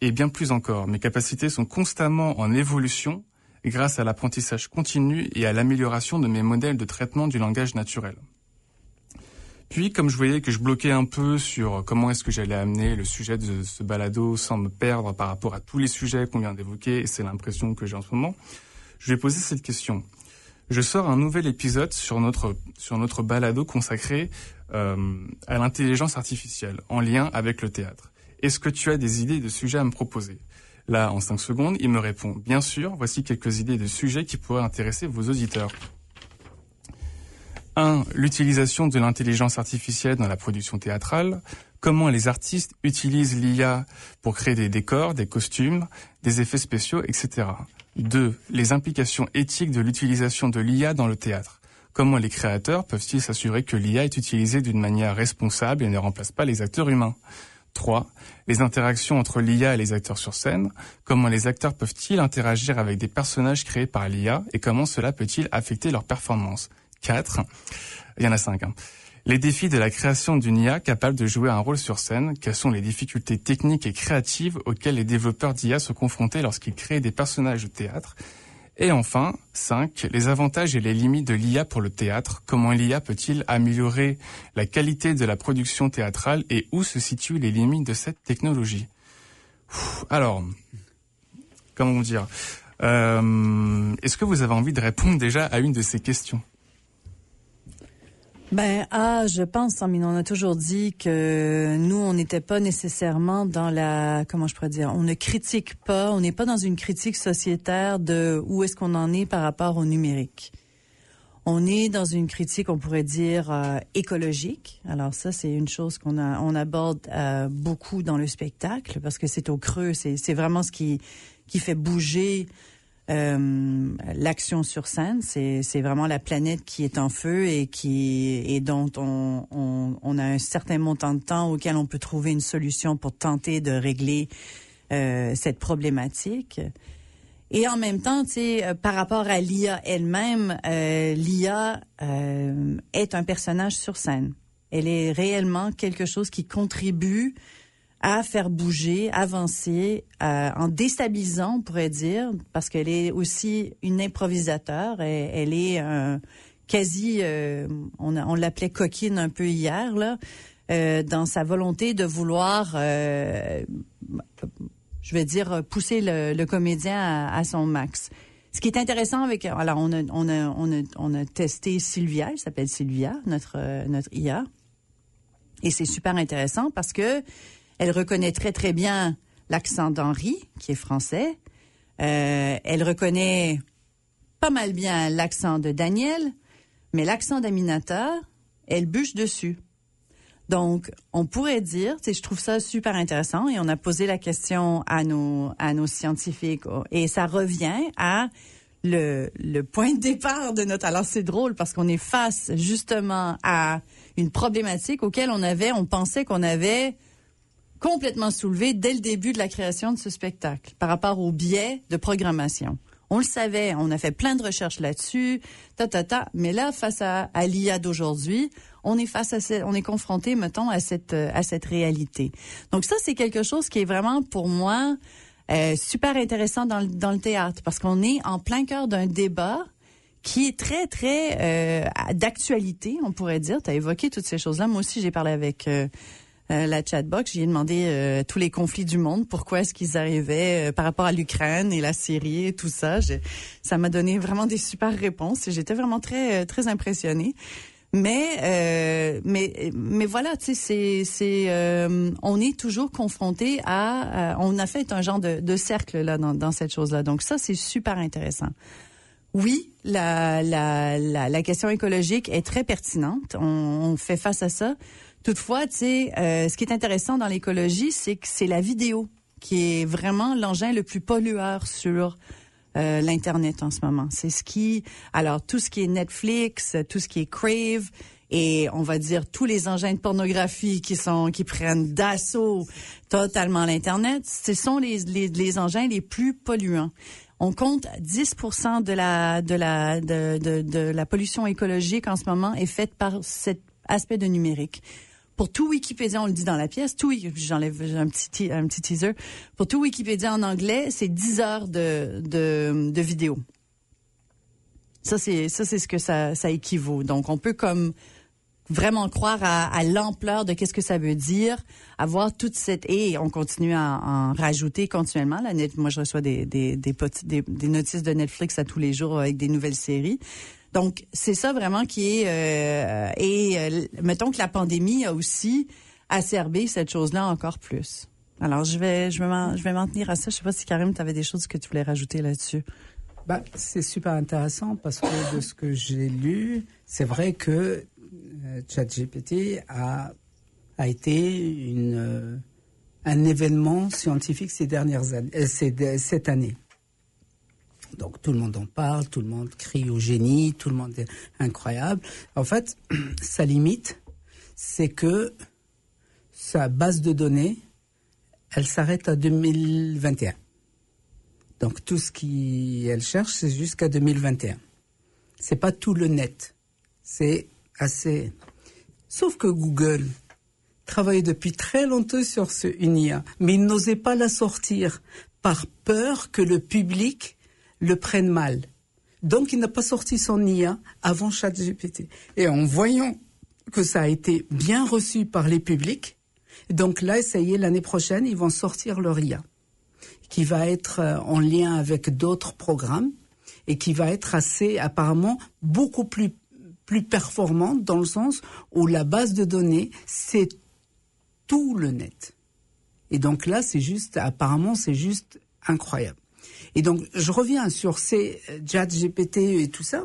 et bien plus encore. Mes capacités sont constamment en évolution grâce à l'apprentissage continu et à l'amélioration de mes modèles de traitement du langage naturel. Puis, comme je voyais que je bloquais un peu sur comment est-ce que j'allais amener le sujet de ce balado sans me perdre par rapport à tous les sujets qu'on vient d'évoquer, et c'est l'impression que j'ai en ce moment, je vais poser cette question. Je sors un nouvel épisode sur notre sur notre balado consacré euh, à l'intelligence artificielle en lien avec le théâtre. Est-ce que tu as des idées de sujets à me proposer? Là, en cinq secondes, il me répond Bien sûr, voici quelques idées de sujets qui pourraient intéresser vos auditeurs. 1. L'utilisation de l'intelligence artificielle dans la production théâtrale. Comment les artistes utilisent l'IA pour créer des décors, des costumes, des effets spéciaux, etc. 2. Les implications éthiques de l'utilisation de l'IA dans le théâtre. Comment les créateurs peuvent-ils s'assurer que l'IA est utilisée d'une manière responsable et ne remplace pas les acteurs humains? 3. Les interactions entre l'IA et les acteurs sur scène. Comment les acteurs peuvent-ils interagir avec des personnages créés par l'IA et comment cela peut-il affecter leur performance? 4. Il y en a 5. Hein. Les défis de la création d'une IA capable de jouer un rôle sur scène. Quelles sont les difficultés techniques et créatives auxquelles les développeurs d'IA sont confrontés lorsqu'ils créent des personnages de théâtre? Et enfin, 5. Les avantages et les limites de l'IA pour le théâtre. Comment l'IA peut-il améliorer la qualité de la production théâtrale et où se situent les limites de cette technologie? Alors, comment dire? Euh, Est-ce que vous avez envie de répondre déjà à une de ces questions? Ben, ah, je pense, hein, on a toujours dit que nous, on n'était pas nécessairement dans la, comment je pourrais dire, on ne critique pas, on n'est pas dans une critique sociétaire de où est-ce qu'on en est par rapport au numérique. On est dans une critique, on pourrait dire, euh, écologique. Alors ça, c'est une chose qu'on on aborde euh, beaucoup dans le spectacle parce que c'est au creux, c'est vraiment ce qui, qui fait bouger l'action sur scène, c'est vraiment la planète qui est en feu et qui et dont on, a un certain montant de temps auquel on peut trouver une solution pour tenter de régler euh, cette problématique. Et en même temps, euh, par rapport à l'IA elle-même, euh, l'IA euh, est un personnage sur scène. Elle est réellement quelque chose qui contribue à faire bouger, avancer, euh, en déstabilisant, on pourrait dire, parce qu'elle est aussi une improvisateur. Elle est euh, quasi, euh, on, l'appelait coquine un peu hier, là, euh, dans sa volonté de vouloir, euh, je vais dire, pousser le, le comédien à, à, son max. Ce qui est intéressant avec, alors on a, on a, on a, on a testé Sylvia, elle s'appelle Sylvia, notre notre IA, et c'est super intéressant parce que elle reconnaît très très bien l'accent d'Henri, qui est français. Euh, elle reconnaît pas mal bien l'accent de Daniel, mais l'accent d'Aminata, elle bûche dessus. Donc, on pourrait dire, je trouve ça super intéressant et on a posé la question à nos, à nos scientifiques et ça revient à le, le point de départ de notre... Alors, c'est drôle parce qu'on est face justement à une problématique auquel on avait, on pensait qu'on avait complètement soulevé dès le début de la création de ce spectacle par rapport au biais de programmation. On le savait, on a fait plein de recherches là-dessus, ta ta ta. Mais là, face à, à l'IA d'aujourd'hui, on est face à, on est confronté, mettons, à cette à cette réalité. Donc ça, c'est quelque chose qui est vraiment pour moi euh, super intéressant dans le, dans le théâtre parce qu'on est en plein cœur d'un débat qui est très très euh, d'actualité, on pourrait dire. Tu as évoqué toutes ces choses-là. Moi aussi, j'ai parlé avec euh, euh, la chatbox. J'ai demandé euh, tous les conflits du monde, pourquoi est-ce qu'ils arrivaient euh, par rapport à l'Ukraine et la Syrie et tout ça? ça m'a donné vraiment des super réponses et j'étais vraiment très très impressionnée. Mais mais mais voilà, tu sais, c'est c'est on est toujours confronté à, on a fait un genre de, de cercle là dans, dans cette chose là. Donc ça c'est super intéressant. Oui, la, la, la, la, question écologique est très pertinente. On, on fait face à ça. Toutefois, tu sais, euh, ce qui est intéressant dans l'écologie, c'est que c'est la vidéo qui est vraiment l'engin le plus pollueur sur euh, l'internet en ce moment. C'est ce qui, alors tout ce qui est Netflix, tout ce qui est Crave et on va dire tous les engins de pornographie qui sont qui prennent d'assaut totalement l'internet, ce sont les, les, les engins les plus polluants. On compte 10% de la de la de, de, de la pollution écologique en ce moment est faite par cet aspect de numérique pour tout Wikipédia, on le dit dans la pièce, tout j'enlève un petit un petit teaser. Pour tout Wikipédia en anglais, c'est 10 heures de de, vidéo. Ça c'est ça c'est ce que ça ça équivaut. Donc on peut comme vraiment croire à, l'ampleur de qu'est-ce que ça veut dire, avoir toute cette et on continue à en rajouter continuellement. Moi je reçois des des des, des des notices de Netflix à tous les jours avec des nouvelles séries. Donc, c'est ça vraiment qui est... Euh, et euh, mettons que la pandémie a aussi acerbé cette chose-là encore plus. Alors, je vais, je vais m'en, tenir à ça. Je sais pas si Karim, tu avais des choses que tu voulais rajouter là-dessus. Bah, c'est super intéressant parce que de ce que j'ai lu, c'est vrai que euh, ChatGPT a, a été une, euh, un événement scientifique ces dernières années, cette année. Donc tout le monde en parle, tout le monde crie au génie, tout le monde est incroyable. En fait, sa limite, c'est que sa base de données, elle s'arrête à 2021. Donc tout ce qu'elle cherche, c'est jusqu'à 2021. C'est pas tout le net. C'est assez. Sauf que Google travaillait depuis très longtemps sur ce UNIA, mais il n'osait pas la sortir par peur que le public le prennent mal. Donc, il n'a pas sorti son IA avant ChatGPT. Et en voyant que ça a été bien reçu par les publics, donc là, ça y est, l'année prochaine, ils vont sortir leur IA, qui va être euh, en lien avec d'autres programmes et qui va être assez, apparemment, beaucoup plus, plus performante dans le sens où la base de données, c'est tout le net. Et donc là, c'est juste, apparemment, c'est juste incroyable. Et donc, je reviens sur ces chat GPT et tout ça.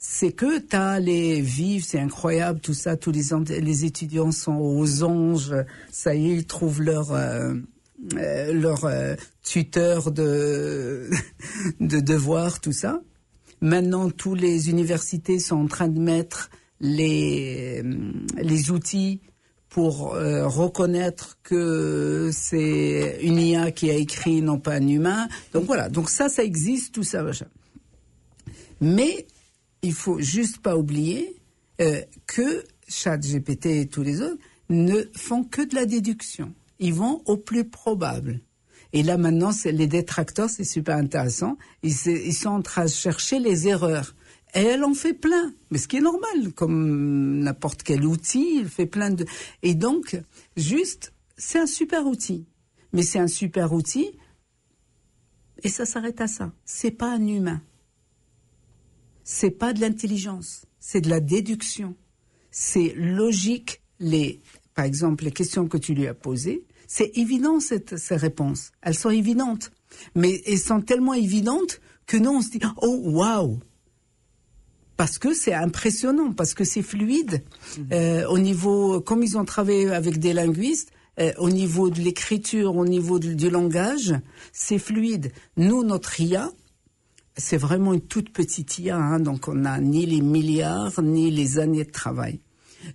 C'est que tu as les vives, c'est incroyable, tout ça, tous les, les étudiants sont aux anges, ça y est, ils trouvent leur... Euh, euh, leur euh, tuteur de, de devoir, tout ça. Maintenant, toutes les universités sont en train de mettre les, les outils pour euh, reconnaître que c'est une IA qui a écrit, non pas un humain. Donc voilà, donc ça, ça existe, tout ça, machin. Mais il faut juste pas oublier euh, que ChatGPT et tous les autres ne font que de la déduction. Ils vont au plus probable. Et là maintenant, les détracteurs, c'est super intéressant. Ils, ils sont en train de chercher les erreurs. Et elle en fait plein, mais ce qui est normal, comme n'importe quel outil, il fait plein de... Et donc, juste, c'est un super outil. Mais c'est un super outil, et ça s'arrête à ça. C'est pas un humain. C'est pas de l'intelligence, c'est de la déduction. C'est logique, les, par exemple, les questions que tu lui as posées, c'est évident cette, ces réponses. Elles sont évidentes. Mais elles sont tellement évidentes que nous, on se dit, oh, waouh! Parce que c'est impressionnant, parce que c'est fluide. Mhm. Euh, au niveau, comme ils ont travaillé avec des linguistes, euh, au niveau de l'écriture, au niveau du langage, c'est fluide. Nous, notre IA, c'est vraiment une toute petite IA, hein, donc on n'a ni les milliards ni les années de travail.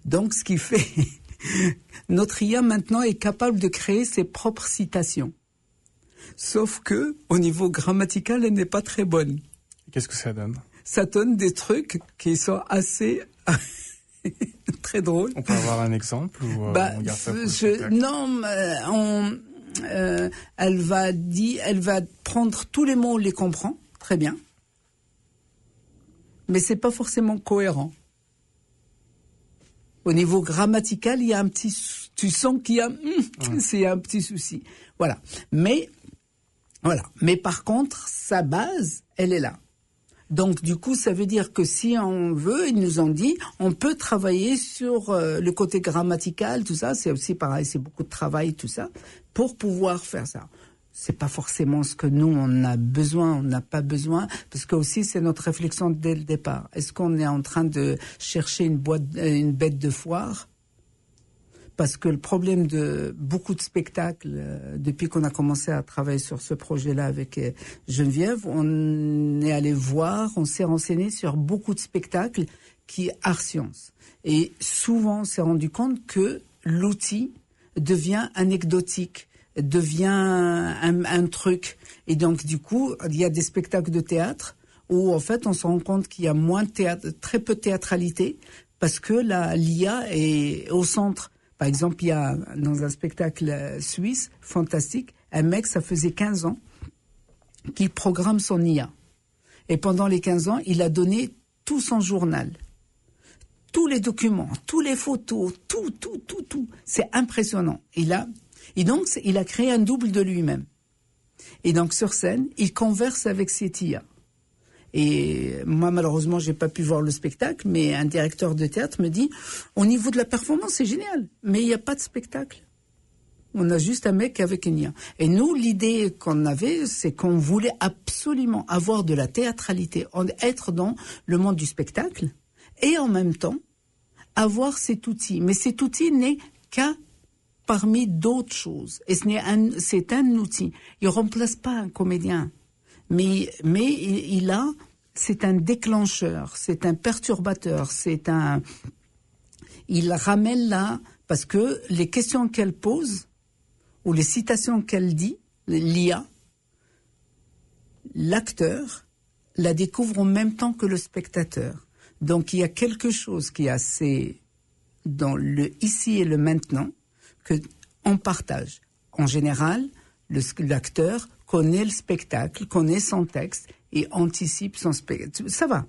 Donc, ce qui fait, notre IA maintenant est capable de créer ses propres citations. Sauf que, au niveau grammatical, elle n'est pas très bonne. Qu'est-ce que ça donne? Ça donne des trucs qui sont assez très drôles. On peut avoir un exemple ou euh, bah, je, Non, on, euh, elle va dire, elle va prendre tous les mots, on les comprend très bien, mais c'est pas forcément cohérent. Au niveau grammatical, il y a un petit, tu sens qu'il y a, c'est un petit souci. Voilà. Mais, voilà. Mais par contre, sa base, elle est là. Donc du coup, ça veut dire que si on veut, ils nous ont dit, on peut travailler sur euh, le côté grammatical, tout ça. C'est aussi pareil, c'est beaucoup de travail, tout ça, pour pouvoir faire ça. C'est pas forcément ce que nous on a besoin, on n'a pas besoin, parce que aussi c'est notre réflexion dès le départ. Est-ce qu'on est en train de chercher une boîte, euh, une bête de foire? Parce que le problème de beaucoup de spectacles, euh, depuis qu'on a commencé à travailler sur ce projet-là avec euh, Geneviève, on est allé voir, on s'est renseigné sur beaucoup de spectacles qui art science. Et souvent, on s'est rendu compte que l'outil devient anecdotique, devient un, un, truc. Et donc, du coup, il y a des spectacles de théâtre où, en fait, on se rend compte qu'il y a moins de théâtre, très peu de théâtralité, parce que l'IA est au centre. Par exemple, il y a dans un spectacle suisse fantastique, un mec, ça faisait 15 ans, qu'il programme son IA. Et pendant les 15 ans, il a donné tout son journal. Tous les documents, tous les photos, tout, tout, tout, tout. C'est impressionnant. Il a, et donc, il a créé un double de lui-même. Et donc, sur scène, il converse avec cette IA. Et moi, malheureusement, j'ai pas pu voir le spectacle, mais un directeur de théâtre me dit, au niveau de la performance, c'est génial, mais il n'y a pas de spectacle. On a juste un mec avec une IA. Et nous, l'idée qu'on avait, c'est qu'on voulait absolument avoir de la théâtralité, être dans le monde du spectacle, et en même temps, avoir cet outil. Mais cet outil n'est qu'un parmi d'autres choses. Et c'est un, outil. Il remplace pas un comédien mais, mais il, a, c'est un déclencheur, c'est un perturbateur, c'est un, il ramène là, parce que les questions qu'elle pose, ou les citations qu'elle dit, l'IA, l'acteur la découvre en même temps que le spectateur. Donc il y a quelque chose qui est assez dans le ici et le maintenant que on partage. En général, l'acteur connaît le spectacle, connaît son texte et anticipe son spectacle. Ça va.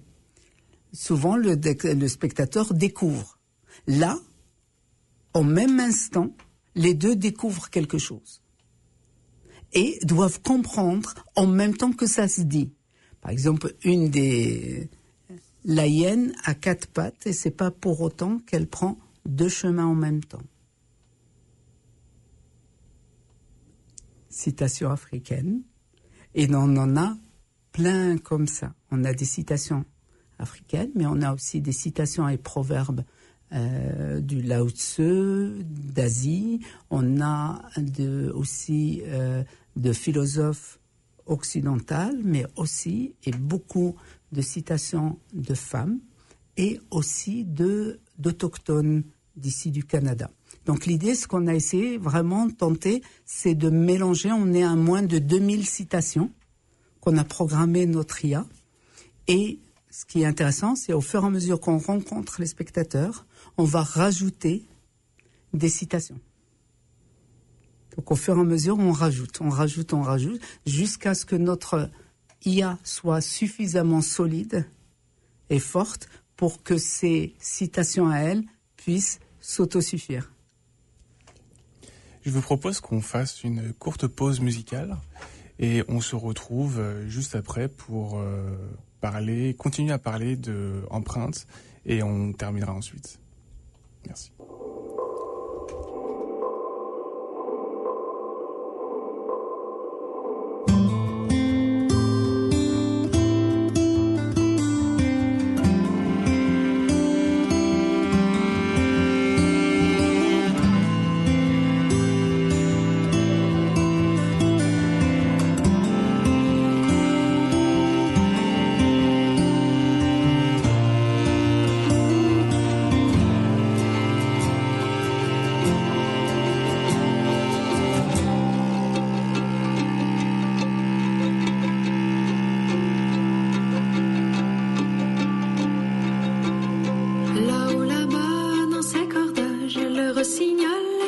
Souvent, le, spectateur découvre. Là, au même instant, les deux découvrent quelque chose et doivent comprendre en même temps que ça se dit. Par exemple, une des la hyène a quatre pattes et c'est pas pour autant qu'elle prend deux chemins en même temps. Citations africaines. Et on en a plein comme ça. On a des citations africaines, mais on a aussi des citations et proverbes euh, du Lao Tzu, d'Asie. On a aussi euh, de philosophes occidentales, mais aussi et beaucoup de citations de femmes et aussi d'autochtones d'ici du Canada. Donc l'idée, ce qu'on a essayé vraiment tenter, c'est de mélanger. On est à moins de 2000 citations qu'on a programmé notre IA. Et ce qui est intéressant, c'est au fur et à mesure qu'on rencontre les spectateurs, on va rajouter des citations. Donc au fur et à mesure, on rajoute, on rajoute, on rajoute, jusqu'à ce que notre IA soit suffisamment solide et forte pour que ces citations à elle puissent s'autosuffire. Je vous propose qu'on fasse une courte pause musicale et on se retrouve euh, juste après pour euh, parler, continuer à parler de et on terminera ensuite. Merci.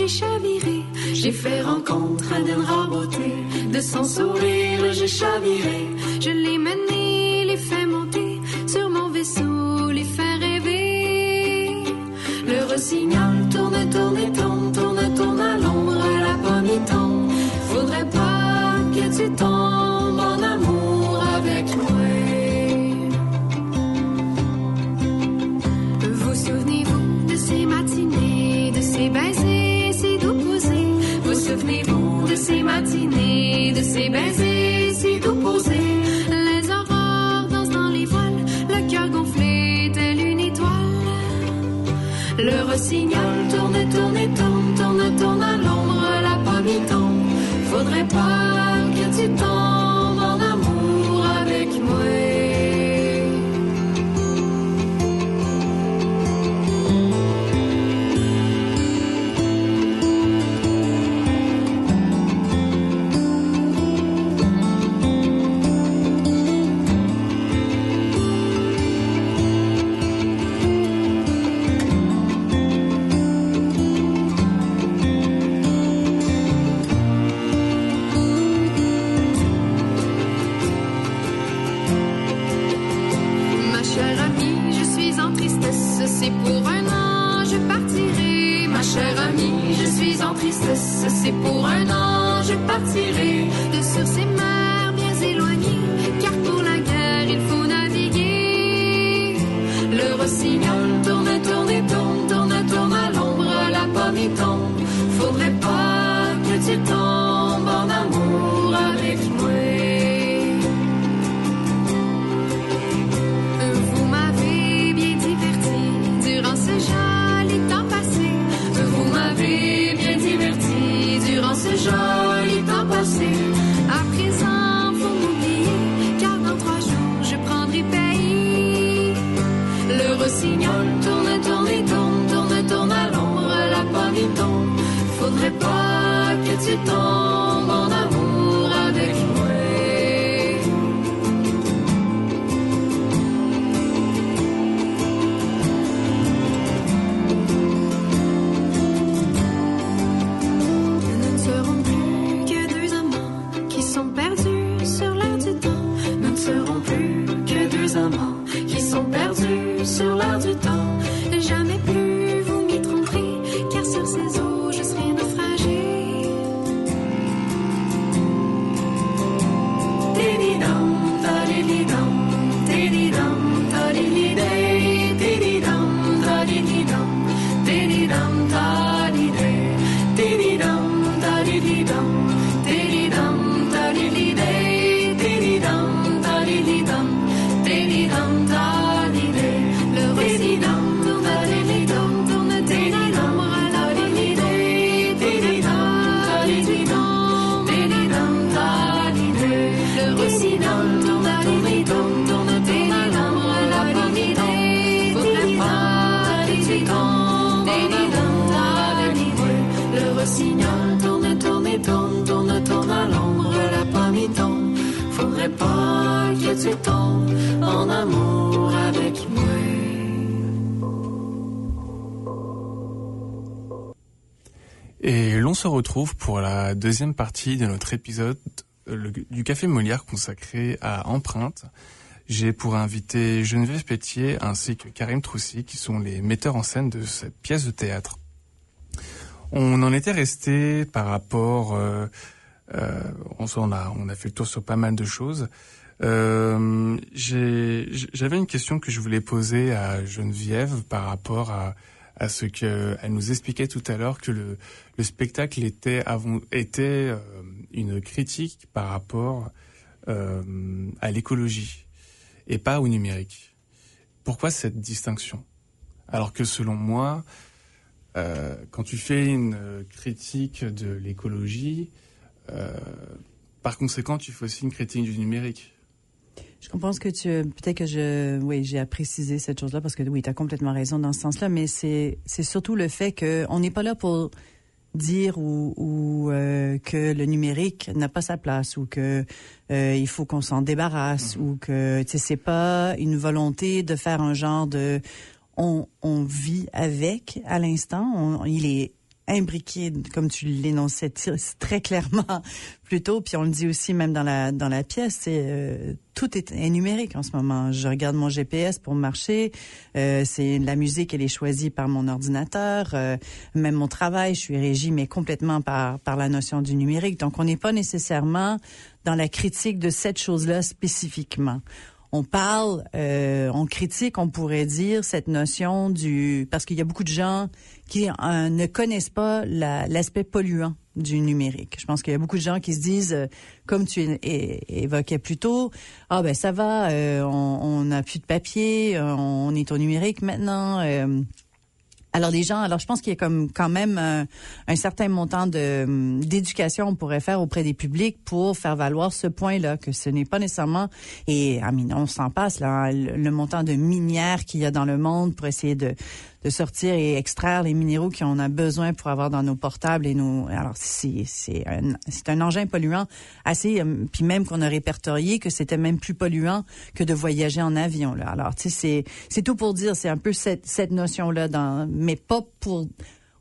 j'ai chaviré. J'ai fait rencontre à Delra Beauté, de son sourire j'ai chaviré. C'est pour un an, je partirai. Ma chère amie, je suis en tristesse, c'est pour un an, je partirai. De sur ces mers bien éloignées, car pour la guerre il faut naviguer. Le rossignol tourne, tourne, tourne, tourne, tourne à l'ombre, la pomme y tombe. Faudrait pas que tu tombes pas que Et l'on se retrouve pour la deuxième partie de notre épisode du Café Molière consacré à Empreinte. J'ai pour invité Geneviève Pétier ainsi que Karim Troussy qui sont les metteurs en scène de cette pièce de théâtre. On en était resté par rapport, euh, euh, on, a on a fait le tour sur pas mal de choses. Euh, J'avais une question que je voulais poser à Geneviève par rapport à, à ce que elle nous expliquait tout à l'heure que le, le spectacle était avant était euh, une critique par rapport euh, à l'écologie et pas au numérique. Pourquoi cette distinction? Alors que selon moi, euh, quand tu fais une euh, critique de l'écologie, euh, par conséquent, tu fais aussi une critique du numérique. Je comprends ce que tu. Peut-être que je. Oui, j'ai à préciser cette chose-là parce que oui, tu as complètement raison dans ce sens-là, mais c'est surtout le fait qu'on n'est pas là pour dire ou, ou euh, que le numérique n'a pas sa place ou que euh, il faut qu'on s'en débarrasse ou que c'est pas une volonté de faire un genre de on, vit avec à l'instant. Il est imbriqué comme tu l'énonçais très clairement plus tôt puis on le dit aussi même dans la dans la pièce euh, tout est, numérique en ce moment. Je regarde mon GPS pour marcher euh, c'est la musique elle est choisie par mon ordinateur euh, même mon travail je suis régie mais complètement par par la notion du numérique. Donc on n'est pas nécessairement dans la critique de cette chose-là spécifiquement on parle, euh, on critique, on pourrait dire cette notion du parce qu'il y a beaucoup de gens qui euh, ne connaissent pas la- l'aspect polluant du numérique. Je pense qu'il y a beaucoup de gens qui se disent, euh, comme tu évoquais plus tôt, ah ben ça va, euh, on n'a plus de papier, on est au numérique maintenant. Alors les gens, alors je pense qu'il y a comme quand même un, un certain montant de d'éducation on pourrait faire auprès des publics pour faire valoir ce point-là que ce n'est pas nécessairement et ah, on s'en passe là le, montant de minières qu'il y a dans le monde pour essayer de de sortir et extraire les minéraux qu'on a besoin pour avoir dans nos portables et nos alors c'est c'est un un engin polluant assez euh, puis même qu'on a répertorié que c'était même plus polluant que de voyager en avion là. Alors tu sais c'est c'est tout pour dire c'est un peu cette cette notion là dans mais pas pour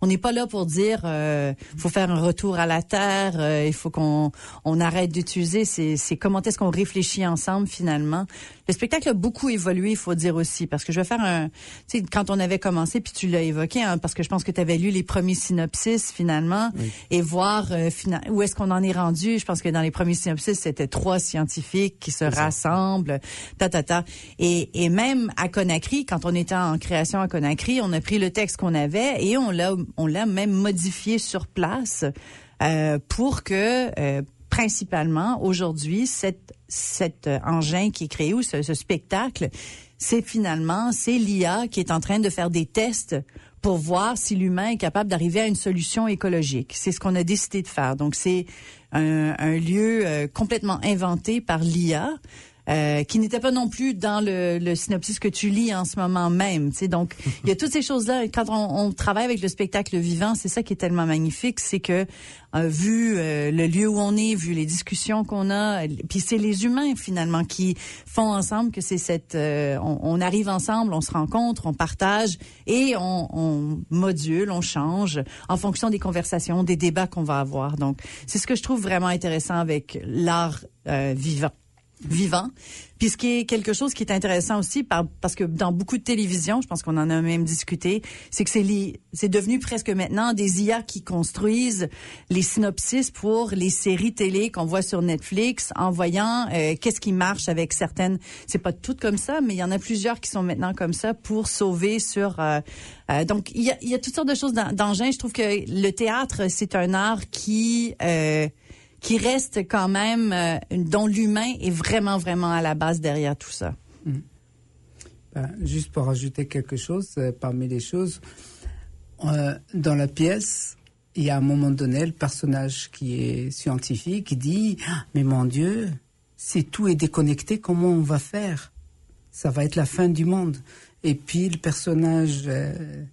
on n'est pas là pour dire euh, faut faire un retour à la terre, euh, il faut qu'on on arrête d'utiliser. C'est comment est-ce qu'on réfléchit ensemble finalement. Le spectacle a beaucoup évolué, il faut dire aussi, parce que je vais faire un, tu sais, quand on avait commencé, puis tu l'as évoqué, hein, parce que je pense que tu avais lu les premiers synopsis finalement, et voir euh, où est-ce qu'on en est rendu. Je pense que dans les premiers synopsis, c'était trois scientifiques qui se rassemblent, ta ta ta, et, et même à Conakry, quand on était en création à Conakry, on a pris le texte qu'on avait et on l'a on l'a même modifié sur place euh, pour que euh, principalement aujourd'hui cet cet euh, engin qui est créé ou ce, ce spectacle, c'est finalement c'est l'IA qui est en train de faire des tests pour voir si l'humain est capable d'arriver à une solution écologique. C'est ce qu'on a décidé de faire. Donc c'est un, un lieu euh, complètement inventé par l'IA euh, qui n'était pas non plus dans le, le, synopsis que tu lis en ce moment même. Tu sais, donc, il y a toutes ces choses-là. Quand on, on, travaille avec le spectacle vivant, c'est ça qui est tellement magnifique, c'est que euh, vu euh, le lieu où on est, vu les discussions qu'on a, puis c'est les humains finalement qui font ensemble que c'est cette, on, on, arrive ensemble, on se rencontre, on partage et on, on module, on change en fonction des conversations, des débats qu'on va avoir. Donc, c'est ce que je trouve vraiment intéressant avec l'art vivant vivant. Puis ce qui est quelque chose qui est intéressant aussi, parce que dans beaucoup de télévisions, je pense qu'on en a même discuté, c'est que c'est devenu presque maintenant des IA qui construisent les synopsis pour les séries télé qu'on voit sur Netflix, en voyant euh, qu'est-ce qui marche avec certaines. C'est pas toutes comme ça, mais il y en a plusieurs qui sont maintenant comme ça pour sauver sur. Euh, euh, donc il y a, y a toutes sortes de choses d'engins. Je trouve que le théâtre c'est un art qui qui reste quand même, euh, dont l'humain est vraiment, vraiment à la base derrière tout ça. Mmh. Ben, juste pour ajouter quelque chose, euh, parmi les choses, euh, dans la pièce, il y a un moment donné le personnage qui est scientifique qui dit ah, Mais mon Dieu, si tout est déconnecté, comment on va faire? Ça va être la fin du monde. Et puis le personnage euh,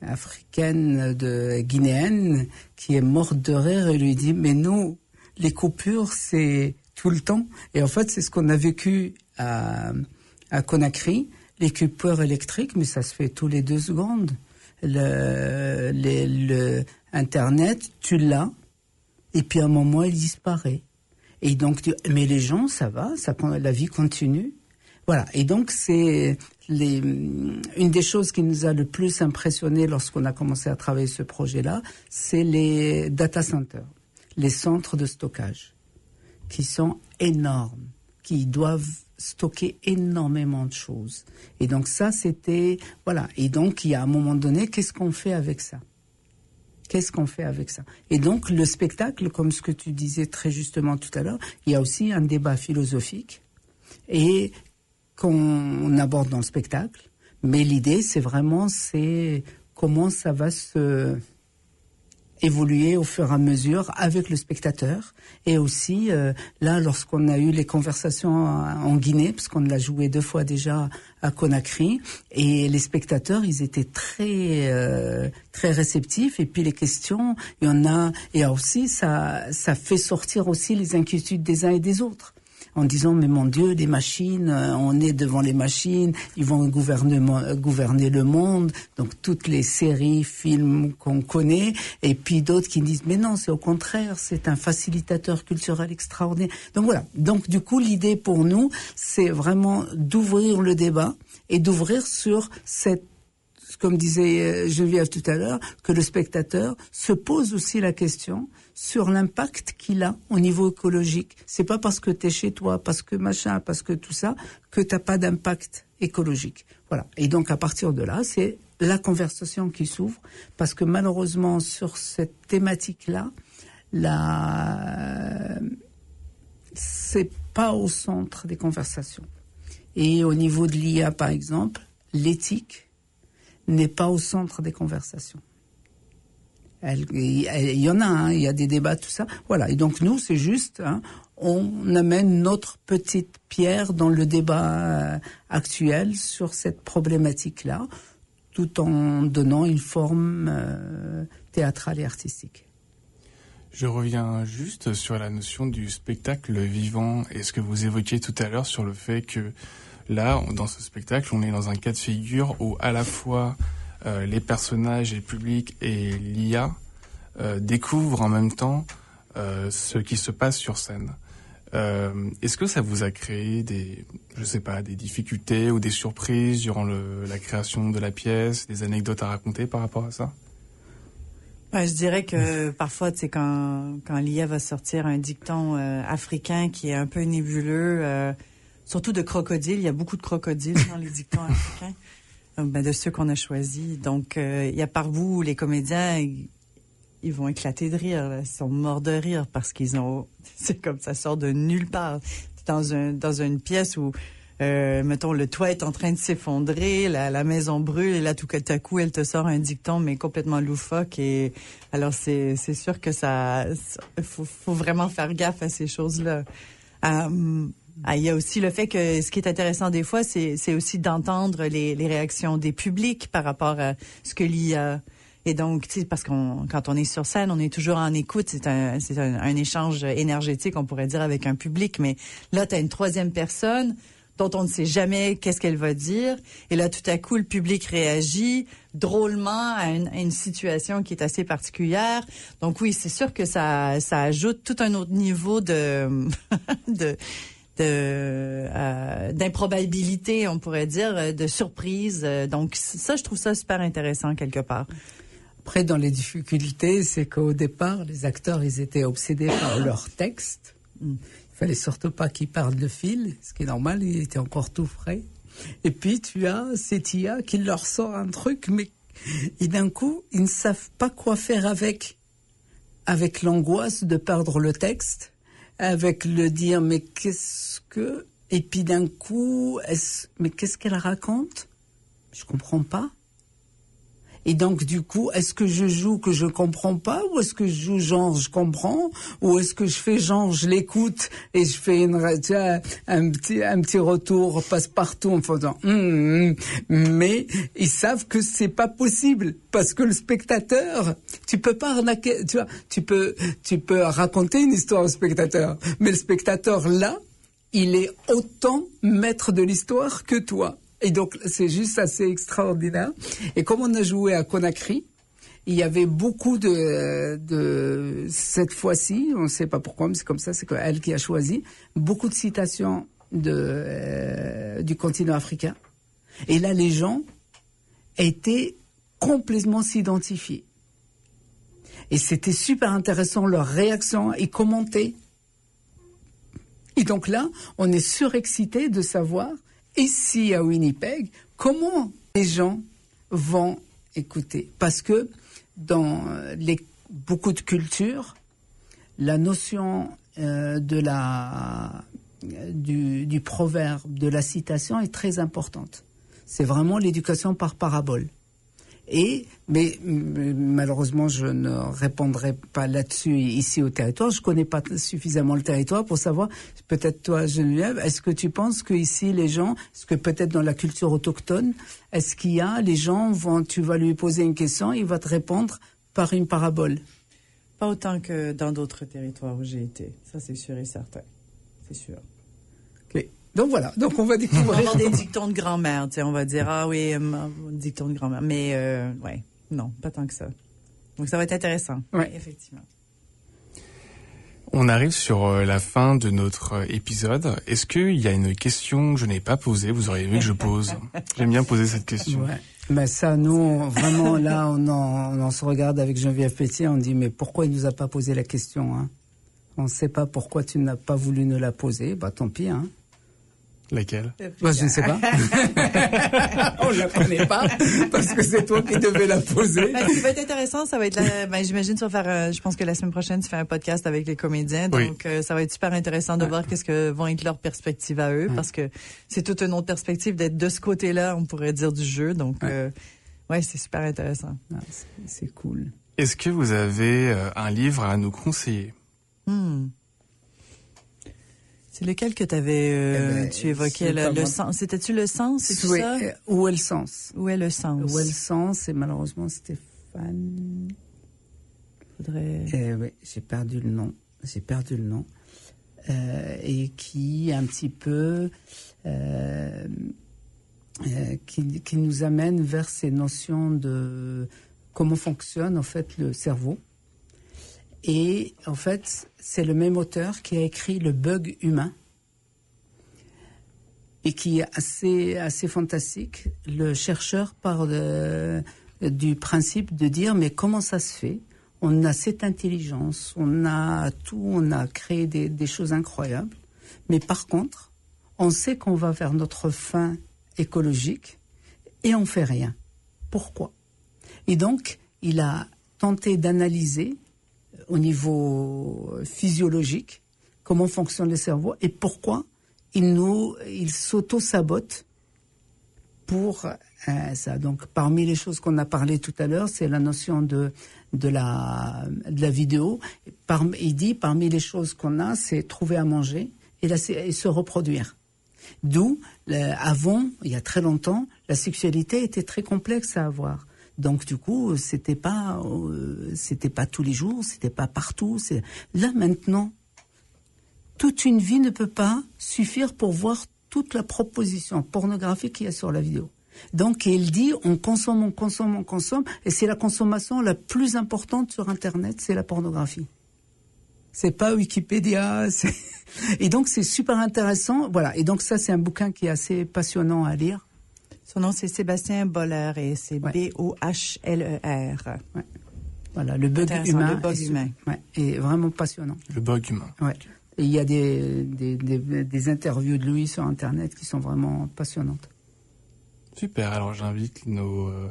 africaine de guinéenne qui est morte de rire et lui dit Mais nous, les coupures, c'est tout le temps. Et en fait, c'est ce qu'on a vécu à, à Conakry, les coupures électriques, mais ça se fait tous les deux secondes. Le, le Internet, tu l'as, et puis à un moment, il disparaît. Et donc, mais les gens, ça va, ça, la vie continue. Voilà. Et donc, c'est les, une des choses qui nous a le plus impressionné lorsqu'on a commencé à travailler ce projet-là, c'est les data centers les centres de stockage, qui sont énormes, qui doivent stocker énormément de choses. Et donc ça, c'était... Voilà. Et donc, il y a un moment donné, qu'est-ce qu'on fait avec ça? Qu'est-ce qu'on fait avec ça? Et donc, le spectacle, comme ce que tu disais très justement tout à l'heure, il y a aussi un débat philosophique et qu'on aborde dans le spectacle. Mais l'idée, c'est vraiment, c'est comment ça va se évoluer au fur et à mesure avec le spectateur. Et aussi, euh, là, lorsqu'on a eu les conversations en, Guinée, parce qu'on l'a joué deux fois déjà à Conakry, et les spectateurs, ils étaient très euh, très réceptifs. Et puis les questions, il y en a, et aussi ça ça fait sortir aussi les inquiétudes des uns et des autres en disant mais mon Dieu, les machines, euh, on est devant les machines, ils vont gouverner, gouverner le monde. Donc toutes les séries, films qu'on connaît, et puis d'autres qui disent mais non, c'est au contraire, c'est un facilitateur culturel extraordinaire. Donc voilà. Donc du coup, l'idée pour nous, c'est vraiment d'ouvrir le débat et d'ouvrir sur cette comme disait euh, Geneviève tout à l'heure, que le spectateur se pose aussi la question sur l'impact qu'il a au niveau écologique. C'est pas parce que tu es chez toi, parce que machin, parce que tout ça, que t'as pas d'impact écologique. Voilà. Et donc à partir de là, c'est la conversation qui s'ouvre, parce que malheureusement sur cette thématique-là, la, c'est pas au centre des conversations. Et au niveau de l'IA, par exemple, l'éthique n'est pas au centre des conversations. Il y en a, hein, il y a des débats, tout ça. Voilà. Et donc nous, c'est juste, hein, on amène notre petite pierre dans le débat euh, actuel sur cette problématique-là, tout en donnant une forme euh, théâtrale et artistique. Je reviens juste sur la notion du spectacle vivant et ce que vous évoquiez tout à l'heure sur le fait que là, dans ce spectacle, on est dans un cas de figure où à la fois euh, les personnages et le public et l'IA euh, découvrent en même temps euh, ce qui se passe sur scène. Est-ce que ça vous a créé des, je sais pas, des difficultés ou des surprises durant le, la création de la pièce, des anecdotes à raconter par rapport à ça? Ben, je dirais que parfois, tu sais, quand, quand l'IA va sortir un dicton euh, africain qui est un peu nébuleux, euh, surtout de crocodiles, il y a beaucoup de crocodiles dans les dictons africains, ben, de ceux qu'on a choisis. Donc, euh, il y a par bout, les comédiens, ils, vont éclater de rire, là. ils sont morts de rire parce qu'ils ont... C'est comme ça sort de nulle part. Dans, un, dans une pièce où... Euh, mettons, le toit est en train de s'effondrer, la, maison brûle, et là, tout à coup, elle te sort un dicton, mais complètement loufoque. Et alors, c'est c'est sûr que ça, faut, faut vraiment faire gaffe à ces choses-là. Euh, ah, il y a aussi le fait que ce qui est intéressant des fois, c'est aussi d'entendre les, les réactions des publics par rapport à ce que l'IA. Et donc, parce qu'on, quand on est sur scène, on est toujours en écoute. C'est un, c'est un, un échange énergétique, on pourrait dire, avec un public. Mais là, tu as une troisième personne dont on ne sait jamais qu'est-ce qu'elle va dire. Et là, tout à coup, le public réagit drôlement à une, à une situation qui est assez particulière. Donc oui, c'est sûr que ça, ça ajoute tout un autre niveau de, de, euh, d'improbabilité, on pourrait dire, de surprise. Donc ça, je trouve ça super intéressant quelque part. Après, dans les difficultés, c'est qu'au départ, les acteurs, ils étaient obsédés par leur texte. Mm. Il fallait surtout pas qu'ils perdent le fil, ce qui est normal, il était encore tout frais. Et puis, tu as cette IA qui leur sort un truc, mais et d'un coup, ils ne savent pas quoi faire avec. Avec l'angoisse de perdre le texte, avec le dire, mais qu'est-ce que... Et puis d'un coup, est-ce- mais qu'est-ce qu'elle raconte? Je comprends pas. Et donc, du coup, est-ce que je joue que je comprends pas ou est-ce que je joue genre je comprends ou est-ce que je fais genre je l'écoute et je fais une, vois, un petit, un petit retour passe-partout en faisant Hum, hum. mais ils savent que c'est pas possible parce que le spectateur, tu peux pas arnaquer, tu vois, tu peux, tu peux raconter une histoire au spectateur, mais le spectateur là, il est autant maître de l'histoire que toi. Et donc, c'est juste assez extraordinaire. Et comme on a joué à Conakry, il y avait beaucoup de, de cette fois-ci, on ne sait pas pourquoi, mais c'est comme ça, c'est elle qui a choisi, beaucoup de citations de, euh, du continent africain. Et là, les gens étaient complètement s'identifier. Et c'était super intéressant leur réaction et commenter. Et donc là, on est surexcité de savoir ici à Winnipeg comment les gens vont écouter? Parce que dans les, beaucoup de cultures, la notion euh, du, du proverbe, de la citation est très importante. C'est vraiment l'éducation par parabole. Et, mais malheureusement, je ne répondrai pas là-dessus ici au territoire. Je connais pas suffisamment le territoire pour savoir. Peut-être toi, Geneviève, est-ce que tu penses que ici les gens, est-ce que peut-être dans la culture autochtone, est-ce qu'il y a les gens vont, tu vas lui poser une question, il va te répondre par une parabole? Pas autant que dans d'autres territoires où j'ai été. Ça, c'est sûr et certain. C'est sûr. Donc voilà, donc on va On va découvrir. avoir des dictons de grand-mère, tu sais, on va dire, ah oui, euh, dictons de grand-mère. Mais, euh, ouais, non, pas tant que ça. Donc ça va être intéressant. Ouais. Effectivement. On arrive sur euh, la fin de notre euh, épisode. Est-ce qu'il y a une question que je n'ai pas posée? Vous auriez aimé que je pose J'aime bien poser cette question. Ouais. Mais ça, nous, on- vraiment, là, on en, on en se regarde avec Geneviève Pétier, on dit, mais pourquoi il nous a pas posé la question hein? On ne sait pas pourquoi tu n'as pas voulu nous la poser. Bah, tant pis. Hein. Laquelle Bah, je ne sais pas. On la connaît pas parce que c'est toi qui devais la poser. Ben, ce qui va être intéressant, ça va être, la- ben, j'imagine, tu vas faire, euh, je pense que la semaine prochaine, tu fais un podcast avec les comédiens, Oui. donc euh, ça va être super intéressant de voir qu'est-ce que vont être leurs perspectives à eux, parce que c'est toute une autre perspective d'être de ce côté-là, on pourrait dire du jeu, donc euh, ouais, c'est super intéressant. Ah, c'est- cool. Est-ce que vous avez euh, un livre à nous conseiller? Hmm. C'est lequel que t'avais, euh, Eh ben, tu évoquais le, sens, c'était-tu le sens, c'est Oui, ça? euh, Où est le sens? Où est le sens? Où est le sens? Et malheureusement, Stéphane. Faudrait... Eh oui, j'ai perdu le nom. J'ai perdu le nom. Euh, et qui un petit peu euh, euh, qui, qui nous amène vers ces notions de comment fonctionne en fait le cerveau. Et en fait, c'est le même auteur qui a écrit Le bug humain et qui est assez, assez fantastique. Le chercheur part du principe de dire mais comment ça se fait? On a cette intelligence, on a tout, on a créé des, des choses incroyables, mais par contre, on sait qu'on va vers notre fin écologique et on fait rien. Pourquoi? Et donc, il a tenté d'analyser au niveau euh, physiologique comment fonctionne le cerveau et pourquoi il nous, il s'auto-sabote pour euh, ça. Donc, parmi les choses qu'on a parlé tout à l'heure, c'est la notion de de la de la vidéo. Il dit parmi les choses qu'on a, c'est trouver à manger et, se reproduire. D'où, le- avant, il y a très longtemps, la sexualité était très complexe à avoir. Donc du coup, c'était pas, euh, c'était pas tous les jours, c'était pas partout. C'est là maintenant, toute une vie ne peut pas suffire pour voir toute la proposition pornographique qu'il y a sur la vidéo. Donc il dit, on consomme, on consomme, on consomme, et c'est la consommation la plus importante sur Internet, c'est la pornographie. C'est pas Wikipédia. Et donc c'est super intéressant. Voilà. Et donc ça c'est un bouquin qui est assez passionnant à lire. Son nom, c'est Sébastien Boller et c'est Ouais. B-O-H-L-E-R. Voilà, le bug humain. le bug est humain. ouais, est vraiment passionnant. Le bug humain. Ouais. Et il y a des, des, des, des interviews de lui sur Internet qui sont vraiment passionnantes. Super, alors j'invite nos, euh,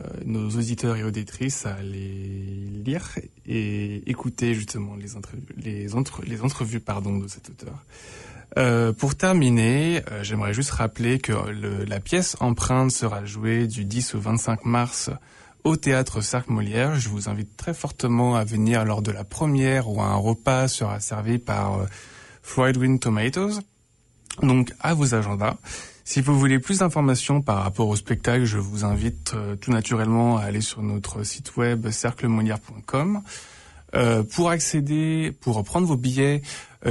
euh, nos auditeurs et auditrices à les lire et écouter justement les, entrevues, les, entre, les entrevues pardon, de cet auteur. Euh, pour terminer, euh, j'aimerais juste rappeler que le, la pièce Empreinte sera jouée du 10 au 25 mars au théâtre Cercle Molière. Je vous invite très fortement à venir lors de la première où un repas sera servi par euh, Fried Wind Tomatoes. Donc à vos agendas. Si vous voulez plus d'informations par rapport au spectacle, je vous invite tout naturellement à aller sur notre site web cerclemolière.com. Euh, pour accéder, pour prendre vos billets,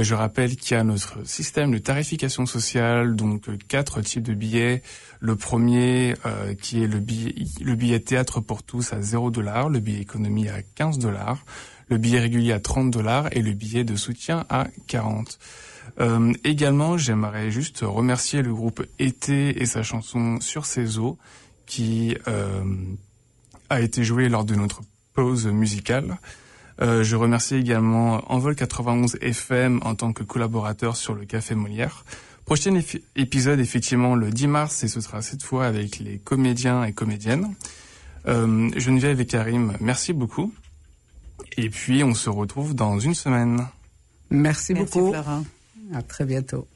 je rappelle qu'il y a notre système de tarification sociale, donc euh, quatre types de billets. Le premier euh, qui est le billet, le billet théâtre pour tous à 0 dollars, le billet économie à 15 dollars, le billet régulier à 30 dollars et le billet de soutien à 40. Euh, également, j'aimerais juste remercier le groupe Été et sa chanson Sur ses eaux qui euh, a été joué lors de notre pause musicale. Euh, je remercie également Envol 91 FM en tant que collaborateur sur le Café Molière. Prochain épisode effectivement le 10 mars et ce sera cette fois avec les comédiens et comédiennes. Euh, Geneviève et Karim, merci beaucoup. Et puis on se retrouve dans une semaine. Merci, Merci, beaucoup. Florent. À très bientôt.